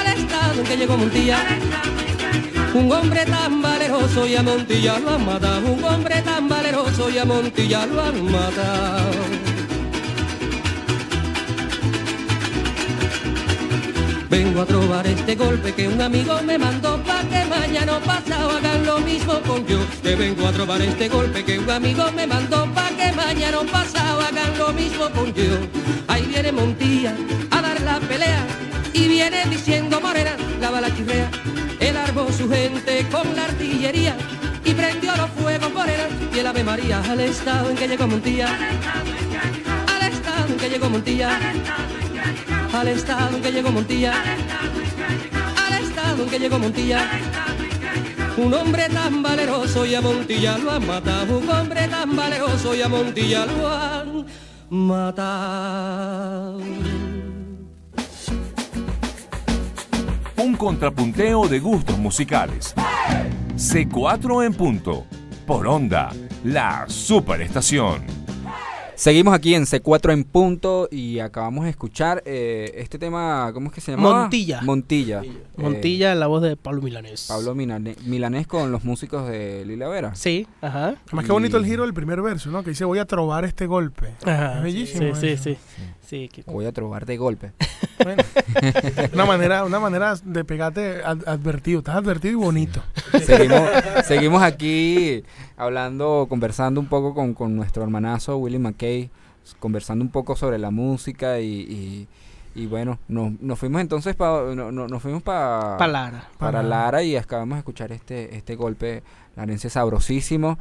Speaker 9: al estado en que llegó. Montilla. Un hombre tan valeroso y a Montilla lo han matado, un hombre tan valeroso y a Montilla lo han matado. Vengo a trobar este golpe que un amigo me mandó pa' que mañana pasado hagan lo mismo con yo. Que vengo a trobar este golpe que un amigo me mandó pa' que mañana pasado hagan lo mismo con yo. Ahí viene Montilla a dar la pelea y viene diciendo morena, la bala chirrea. Él armó su gente con la artillería y prendió los fuegos morena y el Ave María al estado en que llegó Montilla. Al estado en que llegó Montilla al estado en que llegó Montilla, al estado en que llegó Montilla. Un hombre tan valeroso y a Montilla lo han matado, un hombre tan valeroso y a Montilla lo han matado.
Speaker 6: Un contrapunteo de gustos musicales. C4 en punto. Por onda, la superestación.
Speaker 3: Seguimos aquí en C4 en punto y acabamos de escuchar eh, este tema, ¿cómo es que se llama?
Speaker 2: Montilla.
Speaker 3: Montilla.
Speaker 2: Montilla, la voz de Pablo Milanés.
Speaker 3: Pablo Milane- Milanés con los músicos de Lila Vera.
Speaker 2: Sí, ajá.
Speaker 7: Además, qué bonito el giro del primer verso, ¿no? Que dice, voy a trobar este golpe.
Speaker 2: Ajá,
Speaker 7: Es bellísimo.
Speaker 2: Sí, sí,
Speaker 7: eso.
Speaker 2: sí. Sí, que-
Speaker 3: Voy a trobar de golpe.
Speaker 7: Bueno, una manera, una manera de pegarte ad- advertido. Estás advertido y bonito.
Speaker 3: seguimos, seguimos aquí hablando, conversando un poco con, con nuestro hermanazo Willy McKay, conversando un poco sobre la música y, y, y bueno, nos, nos fuimos entonces pa- no- no- nos fuimos pa-
Speaker 2: Pa' Lara.
Speaker 3: para
Speaker 7: Para-
Speaker 3: Lara y acabamos de escuchar este, este golpe larense sabrosísimo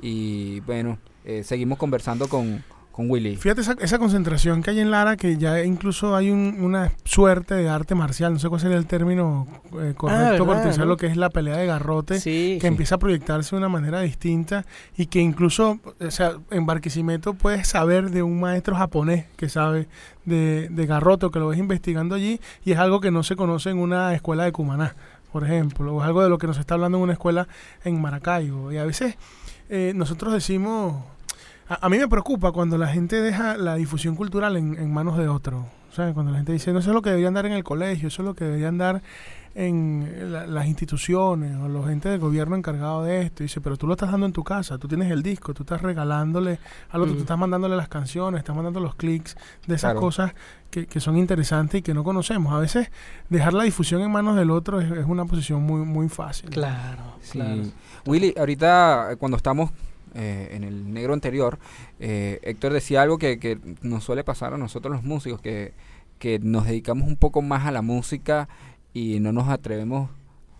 Speaker 3: y bueno, eh, seguimos conversando con, con Willy.
Speaker 7: Fíjate esa, esa concentración que hay en Lara, que ya incluso hay un- una suerte de arte marcial, no sé cuál sería el término eh, correcto
Speaker 2: Ah, ¿verdad,
Speaker 7: para utilizar
Speaker 2: no?
Speaker 7: lo que es la pelea de garrote,
Speaker 2: Sí.
Speaker 7: que empieza a proyectarse de una manera distinta y que incluso, o sea, en Barquisimeto puedes saber de un maestro japonés que sabe de, de garrote o que lo ves investigando allí y es algo que no se conoce en una escuela de Cumaná, por ejemplo, o es algo de lo que nos está hablando en una escuela en Maracaibo. Y a veces eh, nosotros decimos, a, a mí me preocupa cuando la gente deja la difusión cultural en, en manos de otro. O sea, cuando la gente dice, no, eso es lo que deberían dar en el colegio, eso es lo que deberían dar en la- las instituciones o los entes del gobierno encargados de esto. Dice, pero tú lo estás dando en tu casa, tú tienes el disco, tú estás regalándole al otro,
Speaker 2: Mm.
Speaker 7: tú estás mandándole las canciones, estás mandando los clics de esas
Speaker 3: Claro.
Speaker 7: cosas que, que son interesantes y que no conocemos. A veces dejar la difusión en manos del otro es, es una posición muy, muy fácil.
Speaker 2: Claro,
Speaker 3: Sí.
Speaker 2: claro.
Speaker 3: Willy, ahorita eh, cuando estamos eh, en el negro anterior, eh, Héctor decía algo que, que nos suele pasar a nosotros los músicos, que, que nos dedicamos un poco más a la música y no nos atrevemos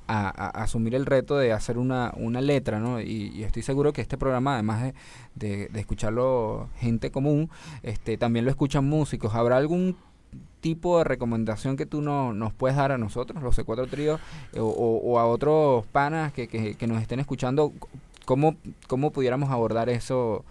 Speaker 3: a, a- asumir el reto de hacer una, una letra, ¿no? Y, estoy seguro que este programa, además de, de- escucharlo gente común, este, también lo escuchan músicos. ¿Habrá algún tipo de recomendación que tú no, nos puedes dar a nosotros, los C4 Tríos, o, o- a otros panas que- que nos estén escuchando? ¿Cómo, cómo pudiéramos abordar eso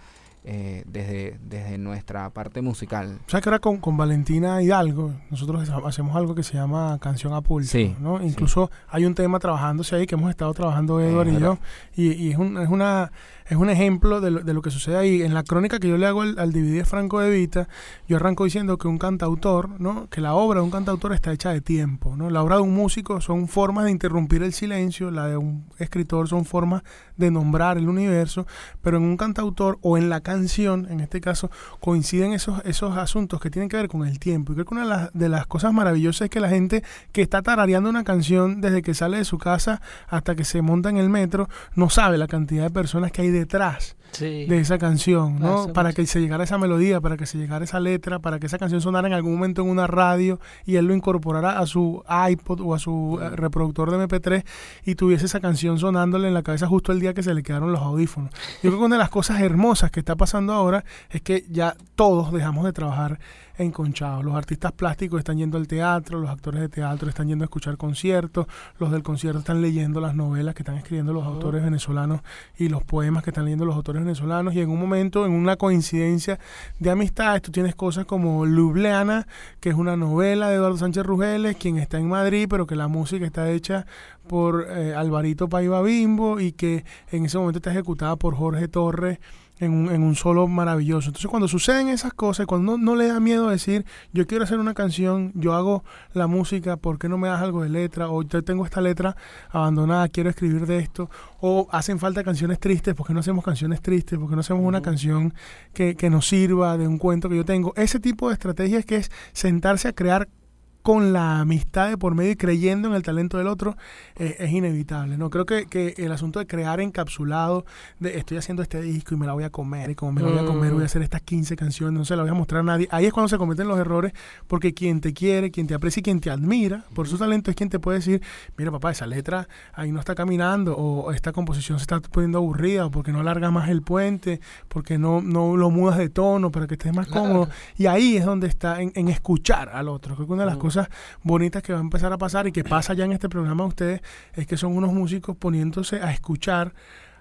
Speaker 3: eh, desde, desde nuestra parte musical?
Speaker 7: ¿Sabes que ahora con, con Valentina Hidalgo nosotros ha- hacemos algo que se llama canción a pulso?
Speaker 3: Sí,
Speaker 7: ¿no?
Speaker 3: sí.
Speaker 7: Incluso hay un tema trabajándose ahí que hemos estado trabajando Edward y yo. Y, y es, un, es, una, es un ejemplo de lo, de lo que sucede ahí. En la crónica que yo le hago al, al DVD Franco de Vita, yo arranco diciendo que un cantautor, ¿no? que la obra de un cantautor está hecha de tiempo. ¿no? La obra de un músico son formas de interrumpir el silencio, la de un escritor son formas de nombrar el universo, pero en un cantautor o en la canción, en este caso, coinciden esos, esos asuntos que tienen que ver con el tiempo. Y creo que una de las, de las cosas maravillosas es que la gente que está tarareando una canción desde que sale de su casa hasta que se monta en el metro, no sabe la cantidad de personas que hay detrás
Speaker 2: Sí.
Speaker 7: de esa canción, ¿no? Para que se llegara esa melodía, para que se llegara esa letra, para que esa canción sonara en algún momento en una radio y él lo incorporara a su iPod o a su eh, reproductor de MP3 y tuviese esa canción sonándole en la cabeza justo el día que se le quedaron los audífonos. Yo creo que una de las cosas hermosas que está pasando ahora es que ya todos dejamos de trabajar enconchados. Los artistas plásticos están yendo al teatro, los actores de teatro están yendo a escuchar conciertos, los del concierto están leyendo las novelas que están escribiendo los autores venezolanos y los poemas que están leyendo los autores venezolanos y en un momento, en una coincidencia de amistades, tú tienes cosas como Ljubljana, que es una novela de Eduardo Sánchez Rugeles, quien está en Madrid, pero que la música está hecha por eh, Alvarito Paiva Bimbo y que en ese momento está ejecutada por Jorge Torres en un, en un solo maravilloso. Entonces cuando suceden esas cosas, cuando no, no le da miedo decir, yo quiero hacer una canción, yo hago la música, ¿por qué no me das algo de letra? O yo tengo esta letra abandonada, quiero escribir de esto. O hacen falta canciones tristes, ¿por qué no hacemos canciones tristes? ¿Por qué no hacemos una canción que, que nos sirva de un cuento que yo tengo? Ese tipo de estrategias que es sentarse a crear con la amistad de por medio y creyendo en el talento del otro eh, es inevitable. no Creo que, que el asunto de crear encapsulado, de estoy haciendo este disco y me la voy a comer, y como me la voy a comer voy a hacer estas 15 canciones, no se la voy a mostrar a nadie. Ahí es cuando se cometen los errores, porque quien te quiere, quien te aprecia y quien te admira por su talento es quien te puede decir, mira papá, esa letra ahí no está caminando, o esta composición se está poniendo aburrida, o porque no alarga más el puente, porque no, no lo mudas de tono para que estés más cómodo. Y ahí es donde está en, en escuchar al otro. Creo que una de las cosas bonitas que va a empezar a pasar y que pasa ya en este programa de ustedes es que son unos músicos poniéndose a escuchar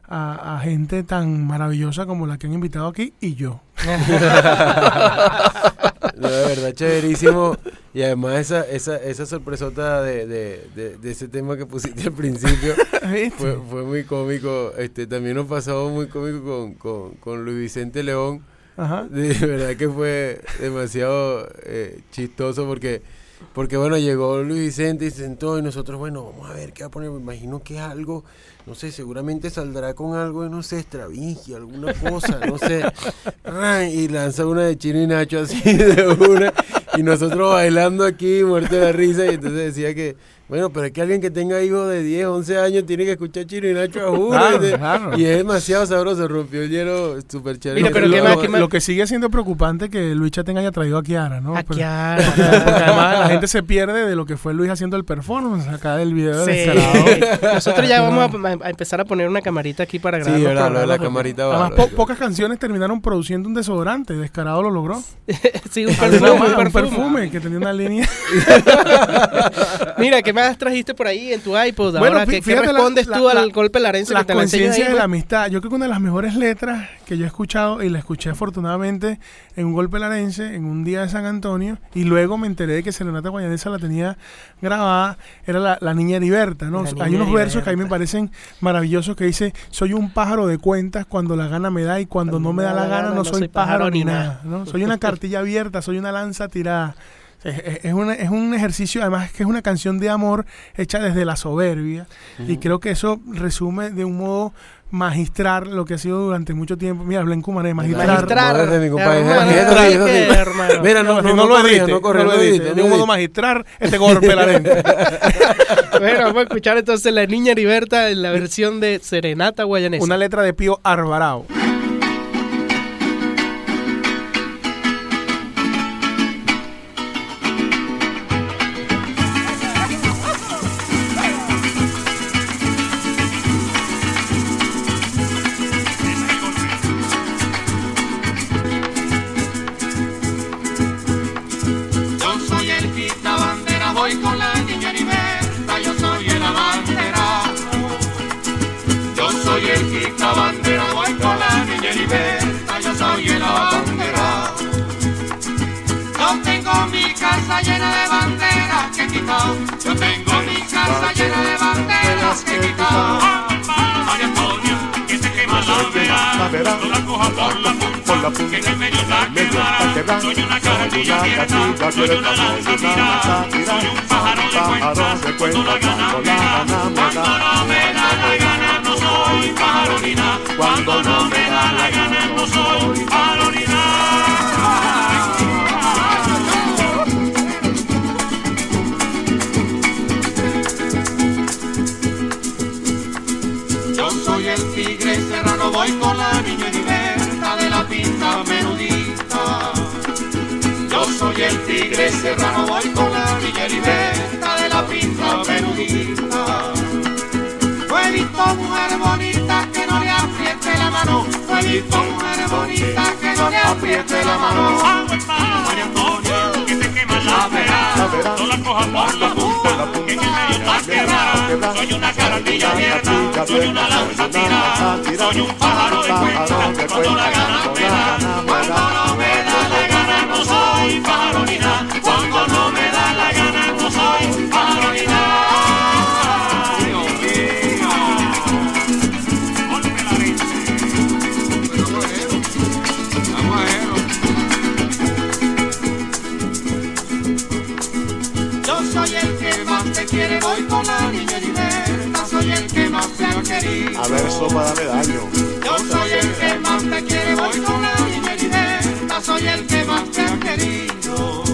Speaker 7: a, a gente tan maravillosa como la que han invitado aquí y yo.
Speaker 4: No, de verdad, chéverísimo. Y además esa, esa, esa sorpresota de, de, de, de ese tema que pusiste al principio fue, fue muy cómico. Este, también nos pasó muy cómico con, con, con Luis Vicente León.
Speaker 7: Ajá.
Speaker 4: De verdad que fue demasiado eh, chistoso porque, porque bueno, llegó Luis Vicente y se sentó y nosotros, bueno, vamos a ver qué va a poner. Me imagino que es algo, no sé, seguramente saldrá con algo de, no sé, Stravinsky, alguna cosa, no sé. Y lanza una de Chino y Nacho así de una. Y nosotros bailando aquí, muerto de la risa. Y entonces decía que, bueno, pero es que alguien que tenga hijos de 10, 11 años tiene que escuchar Chino y Nacho a juro.
Speaker 7: Claro,
Speaker 4: y, de-
Speaker 7: claro.
Speaker 4: y es demasiado sabroso, rompió el hielo súper chévere.
Speaker 2: Mira, pero
Speaker 7: lo,
Speaker 2: ¿qué
Speaker 7: lo-
Speaker 2: más, más?
Speaker 7: lo que sigue siendo preocupante que Luis Chaten haya traído a Kiara, ¿no?
Speaker 2: A
Speaker 7: Pero-
Speaker 2: Kiara.
Speaker 7: Porque además la gente se pierde de lo que fue Luis haciendo el performance acá del video de
Speaker 2: Sí.
Speaker 7: Descarado.
Speaker 2: Nosotros ya vamos a, a empezar a poner una camarita aquí para grabar.
Speaker 4: Sí, verdad, lo de la camarita va.
Speaker 7: Además,
Speaker 4: lo-
Speaker 7: po-
Speaker 4: lo-
Speaker 7: pocas canciones terminaron produciendo un desodorante. Descarado lo logró.
Speaker 2: sí, un perfume, un
Speaker 7: un
Speaker 2: perfume.
Speaker 7: perfume que tenía una línea.
Speaker 2: Mira, ¿qué más trajiste por ahí en tu iPod?
Speaker 7: Bueno,
Speaker 2: Ahora, ¿qué, qué respondes
Speaker 7: la-
Speaker 2: tú
Speaker 7: la-
Speaker 2: al golpe larense
Speaker 7: la
Speaker 2: que te la
Speaker 7: conciencia de la
Speaker 2: pues?
Speaker 7: amistad. Yo creo que una de las mejores letras que yo he escuchado y la escuché afortunadamente en un golpe larense en un día de San Antonio y luego me enteré de que Serenata Guayanesa la tenía grabada era la, la niña Heriberta, ¿no? Hay unos versos que a mí me parecen maravillosos que dice soy un pájaro de cuentas cuando la gana me da y cuando no me da la gana no soy pájaro ni nada, ¿no? Soy una cartilla abierta, soy una lanza tirada. Es, es- es una- es un ejercicio, además que es una canción de amor hecha desde la soberbia. Y creo que eso resume de un modo magistral lo que ha sido durante mucho tiempo. Mira, Blen Cumané, magistrar.
Speaker 2: Magistrar.
Speaker 4: Modestia, mi. Mira, no, no,
Speaker 7: no,
Speaker 4: no,
Speaker 7: lo edite,
Speaker 4: no corre,
Speaker 7: no
Speaker 4: no
Speaker 7: lo edite. De
Speaker 4: no
Speaker 7: un modo
Speaker 4: edite.
Speaker 7: magistrar este golpe la lente.
Speaker 2: Bueno, vamos a escuchar entonces La Niña Heriberta en la versión de Serenata Guayanesa.
Speaker 7: Una letra de Pío Arbarao.
Speaker 8: Quitado, yo tengo mi casa llena de banderas que he quitado. María Antonia, que se quema la vera, no la coja por la punta, que en el medio está quebrada. Soy una cartilla abierta, soy una lanza tirada, soy un pájaro de cuenta, cuando la gana me da, cuando no me da la gana no soy pájaro ni nada, cuando no me da la gana no soy
Speaker 10: iglesia ramo voy con la niña liberta de la pinta perudita. No he visto mujer bonita que no le apriete la mano. No he visto mujer bonita que no le apriete la mano.
Speaker 8: María Antonia, que te quema la vera, no la cojas por la punta, que en el medio está quebrada. Soy una cartilla abierta, soy una lanza tirada, soy un pájaro de cuenta, cuando la gana me da, cuando no me da la soy nada, cuando no me da la gana no soy leche.
Speaker 10: Yo soy el que más te quiere, voy con la niña liberta. Soy el que más te ha querido.
Speaker 11: A ver, sopa, dame daño.
Speaker 10: Yo soy el que más te quiere, voy con la. Soy el que más te ha querido.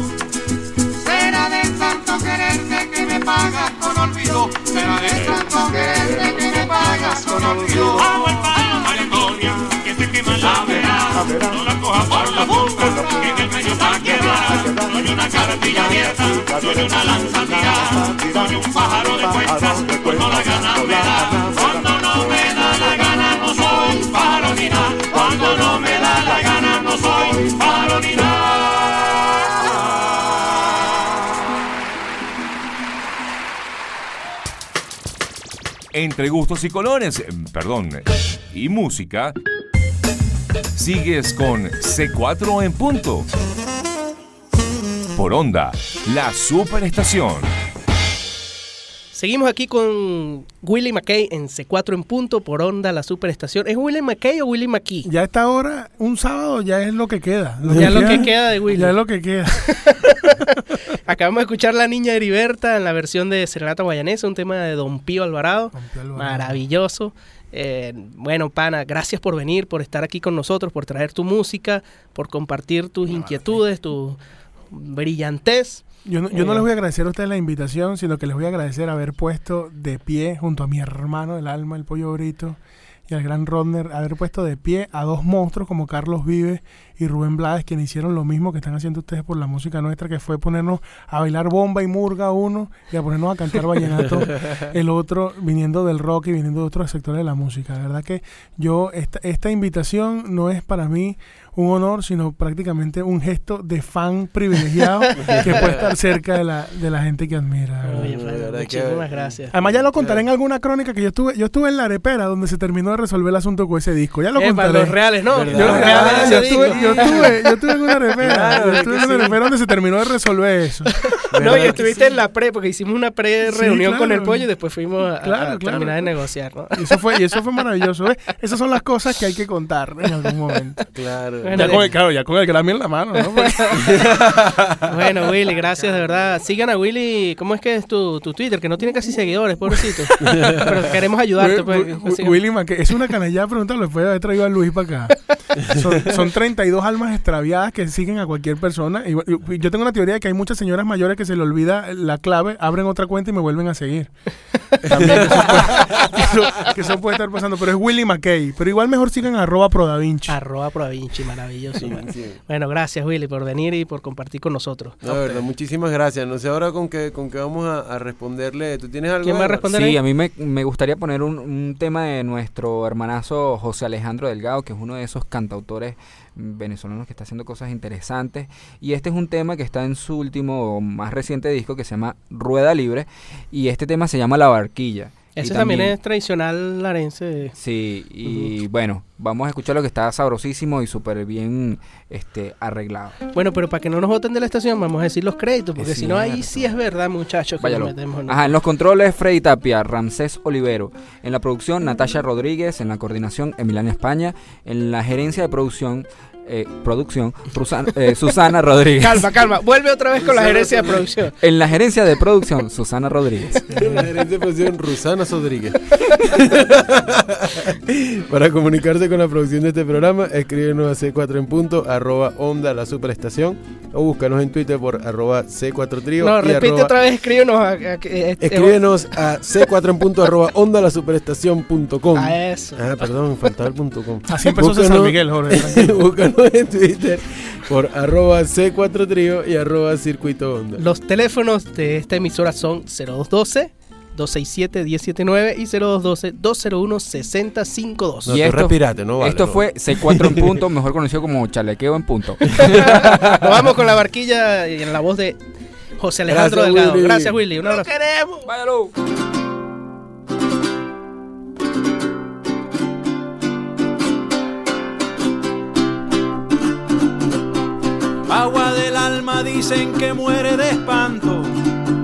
Speaker 10: Será de tanto quererte que me pagas con olvido. Será de tanto quererte que me pagas con olvido.
Speaker 8: Agua el palo, María Antonia, que te quema la vera, no la cojas por la punta, que en el medio está quebrada. Soy una cartilla abierta, soy una lanza tirada, soy un pájaro de cuentas, cuando la gana
Speaker 6: Entre gustos y colores, eh, perdón, y música, sigues con C4 en punto. Por onda, la superestación.
Speaker 2: Seguimos aquí con Willie McKay en C4 en punto por onda la superestación. ¿Es Willie McKay o Willie McKee?
Speaker 7: Ya a esta hora, un sábado, ya es lo que queda.
Speaker 2: Ya es lo que queda de Willy.
Speaker 7: Ya es lo que queda.
Speaker 2: Acabamos de escuchar La Niña Heriberta en la versión de Serenata Guayanesa, un tema de Don Pío Alvarado.
Speaker 7: Don Pío Alvarado.
Speaker 2: Maravilloso. Eh, bueno, pana, gracias por venir, por estar aquí con nosotros, por traer tu música, por compartir tus inquietudes, tu brillantez.
Speaker 7: Yo no, yo no
Speaker 2: Eh.
Speaker 7: les voy a agradecer a ustedes la invitación, sino que les voy a agradecer haber puesto de pie junto a mi hermano del alma, el pollo brito, y al gran Rodner, haber puesto de pie a dos monstruos como Carlos Vives y Rubén Blades, quienes hicieron lo mismo que están haciendo ustedes por la música nuestra, que fue ponernos a bailar bomba y murga uno y a ponernos a cantar vallenato el otro, viniendo del rock y viniendo de otros sectores de la música. La verdad que yo, esta, esta invitación no es para mí un honor, sino prácticamente un gesto de fan privilegiado que puede estar cerca de la, de la gente que admira.
Speaker 2: Oye, muchísimas gracias.
Speaker 7: Además ya lo contaré en alguna crónica que yo estuve, yo estuve en la arepera donde se terminó de resolver el asunto con ese disco. Ya lo
Speaker 2: Eh, para
Speaker 7: contaré.
Speaker 2: los reales, no.
Speaker 7: Yo,
Speaker 2: Los
Speaker 7: ah,
Speaker 2: reales
Speaker 7: yo estuve,
Speaker 2: disco.
Speaker 7: Yo, estuve, yo estuve en una arepera.
Speaker 4: Claro,
Speaker 7: yo en una
Speaker 4: sí.
Speaker 7: donde se terminó de resolver eso.
Speaker 2: No,
Speaker 4: ¿Verdad
Speaker 2: y estuviste en la pre, porque hicimos una pre-reunión
Speaker 7: Sí,
Speaker 2: con el pollo y después fuimos a, a
Speaker 7: Claro,
Speaker 2: terminar de negociar, ¿no?
Speaker 7: Y eso fue, y eso fue maravilloso. ¿ves? Esas son las cosas que hay que contar en algún momento.
Speaker 4: Claro.
Speaker 2: Bueno,
Speaker 7: Ya con el, claro, ya con el Grammy en la mano, ¿no?
Speaker 2: Bueno, Willy, gracias de verdad. Sigan a Willy, ¿cómo es que es tu, tu Twitter? Que no tiene casi seguidores, pobrecito. Pero queremos ayudarte. Pues.
Speaker 7: Wi- Wi- Willy es una canallada preguntarlo, después de haber traído a Luis para acá. Son, son 32 almas extraviadas que siguen a cualquier persona. Y, y yo tengo una teoría de que hay muchas señoras mayores que se le olvida la clave, abren otra cuenta y me vuelven a seguir. También que eso, puede, que eso- que eso puede estar pasando. Pero es Willy McKay. Pero igual mejor sigan a arroba prodavinci.
Speaker 2: Arroba Provinci, maravilloso. bueno. Bueno, gracias Willy por venir y por compartir con nosotros.
Speaker 4: No, de verdad, muchísimas gracias. No sé ahora con qué, con qué vamos a, a responderle. ¿Tú tienes algo?
Speaker 2: ¿Quién va a responder?
Speaker 3: Sí,
Speaker 2: ahí?
Speaker 3: a mí me, me gustaría poner un, un tema de nuestro hermanazo José Alejandro Delgado, que es uno de esos cantautores venezolanos que está haciendo cosas interesantes. Y este es un tema que está en su último o más reciente disco que se llama Rueda Libre. Y este tema se llama La Barquilla.
Speaker 2: Ese también es tradicional larense.
Speaker 3: Sí, y bueno, vamos a escuchar lo que está sabrosísimo y súper bien este, arreglado.
Speaker 2: Bueno, pero para que no nos voten de la estación, vamos a decir los créditos, porque si no, ahí sí es verdad, muchachos, que nos metemos en-
Speaker 3: Ajá, en los controles Freddy Tapia, Ramsés Olivero. En la producción Natasha Rodríguez. En la coordinación Emiliana España. En la gerencia de producción, eh, producción Rusan- eh, Susana Rodríguez.
Speaker 2: Calma, calma. Vuelve otra vez con la gerencia de producción.
Speaker 3: En la gerencia de producción Susana Rodríguez.
Speaker 4: La gerente de producción Rusana Rodríguez. Para comunicarse con la producción de este programa, escríbenos a C4 en punto, arroba onda la superestación, o búscanos en Twitter por arroba C4 trío.
Speaker 2: No, repite
Speaker 4: arroba-
Speaker 2: otra vez, escríbenos a, a- que- eh,
Speaker 4: Escríbenos a C4 en punto, arroba onda la superestación punto com.
Speaker 2: a eso.
Speaker 4: Ah, perdón, faltaba el punto com.
Speaker 7: Así empezó
Speaker 4: Búscanos-
Speaker 7: Miguel, Jorge. tranquilo.
Speaker 4: En Twitter por arroba C4 Trío y arroba Circuito Onda.
Speaker 2: Los teléfonos de esta emisora son 0212 267 179 y 0212 201 6052.
Speaker 4: No,
Speaker 3: Y esto-
Speaker 4: respirate, no vale.
Speaker 3: Esto
Speaker 4: no.
Speaker 3: fue C4 en punto, mejor conocido como chalequeo en punto.
Speaker 2: Nos vamos con la barquilla y en la voz de José Alejandro
Speaker 4: Gracias,
Speaker 2: Delgado.
Speaker 4: Willy.
Speaker 2: Gracias, Willy. Un abrazo.
Speaker 3: Váyalo.
Speaker 11: Agua del alma dicen que muere de espanto.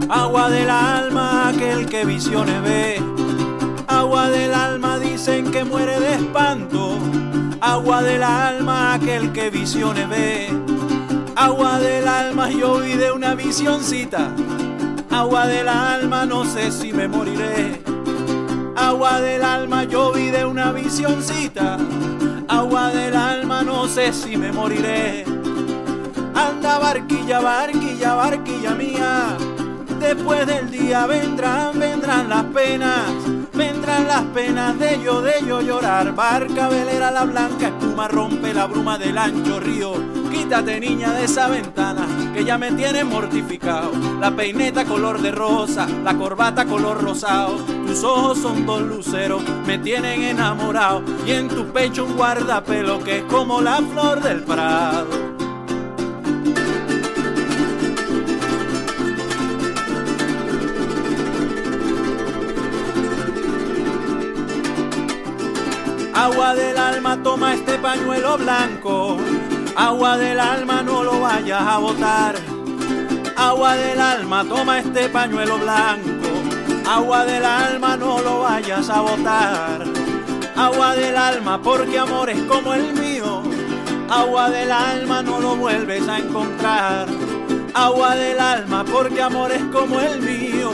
Speaker 11: Agua del alma aquel que visiones ve. Agua del alma dicen que muere de espanto. Agua del alma aquel que visiones ve. Agua del alma yo vi de una visioncita. Agua del alma no sé si me moriré. Agua del alma yo vi de una visioncita. Agua del alma no sé si me moriré. Anda barquilla, barquilla, barquilla mía. Después del día vendrán, vendrán las penas. Vendrán las penas de yo, de yo llorar. Barca velera la blanca espuma rompe la bruma del ancho río. Quítate niña de esa ventana que ya me tiene mortificado. La peineta color de rosa, la corbata color rosado. Tus ojos son dos luceros, me tienen enamorado. Y en tu pecho un guardapelo que es como la flor del prado. Agua del alma, toma este pañuelo blanco. Agua del alma, no lo vayas a botar. Agua del alma, toma este pañuelo blanco. Agua del alma, no lo vayas a botar. Agua del alma, porque amor es como el mío. Agua del alma, no lo vuelves a encontrar. Agua del alma, porque amor es como el mío.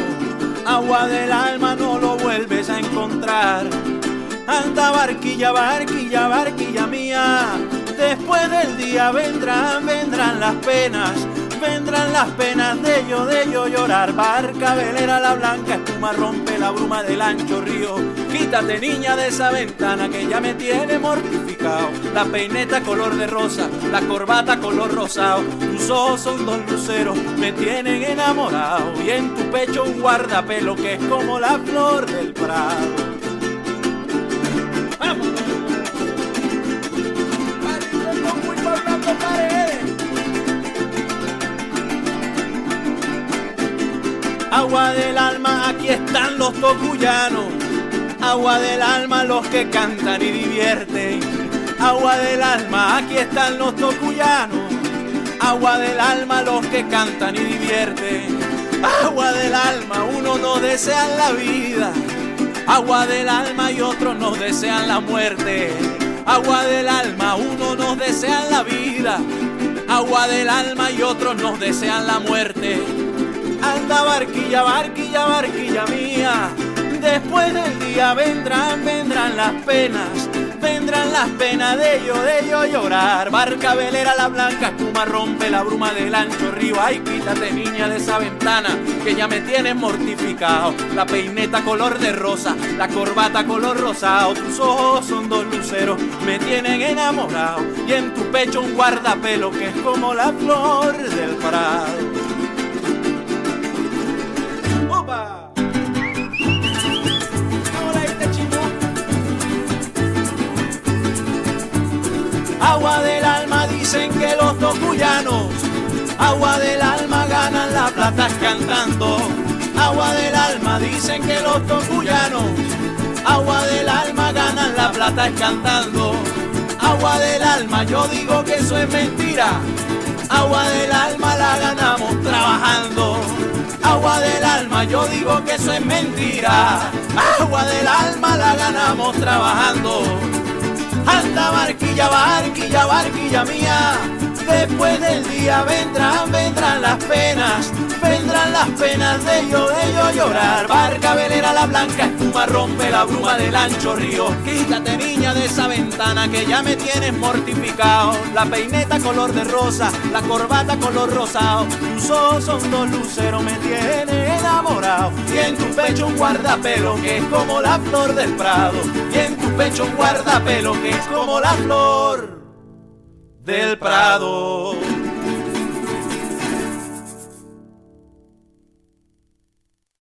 Speaker 11: Agua del alma, no lo vuelves a encontrar. Anda barquilla, barquilla, barquilla mía. Después del día vendrán, vendrán las penas. Vendrán las penas de yo, de yo llorar. Barca velera la blanca espuma rompe la bruma del ancho río. Quítate niña de esa ventana que ya me tiene mortificado. La peineta color de rosa, la corbata color rosado. Tus ojos son dos luceros, me tienen enamorado. Y en tu pecho un guardapelo que es como la flor del prado. ¡Vamos! Agua del alma, aquí están los tocuyanos. Agua del alma, los que cantan y divierten. Agua del alma, aquí están los tocuyanos. Agua del alma, los que cantan y divierten. Agua del alma, uno no desea la vida. Agua del alma y otros nos desean la muerte. Agua del alma, uno nos desean la vida. Agua del alma y otros nos desean la muerte. Anda barquilla, barquilla, barquilla mía. Después del día vendrán, vendrán las penas. Vendrán las penas de yo, de yo llorar. Barca velera la blanca espuma rompe la bruma del ancho río. Ay, quítate niña de esa ventana que ya me tienes mortificado. La peineta color de rosa, la corbata color rosado. Tus ojos son dos luceros, me tienen enamorado. Y en tu pecho un guardapelo que es como la flor del prado. Agua del alma dicen que los tocuyanos, agua del alma ganan la plata cantando. Agua del alma dicen que los tocuyanos, agua del alma ganan la plata cantando. Agua del alma, yo digo que eso es mentira. Agua del alma la ganamos trabajando. Agua del alma, yo digo que eso es mentira. Agua del alma la ganamos trabajando. Anda barquilla, barquilla, barquilla mía. Después del día vendrán, vendrán las penas. Vendrán las penas de yo, de yo llorar. Barca velera la blanca espuma rompe la bruma del ancho río. Quítate niña de esa ventana que ya me tienes mortificado. La peineta color de rosa, la corbata color rosado. Tus ojos son dos luceros, me tiene enamorado. Y en tu pecho un guardapelo que es como la flor del prado. Y en tu pecho un guardapelo que es como la flor del Prado.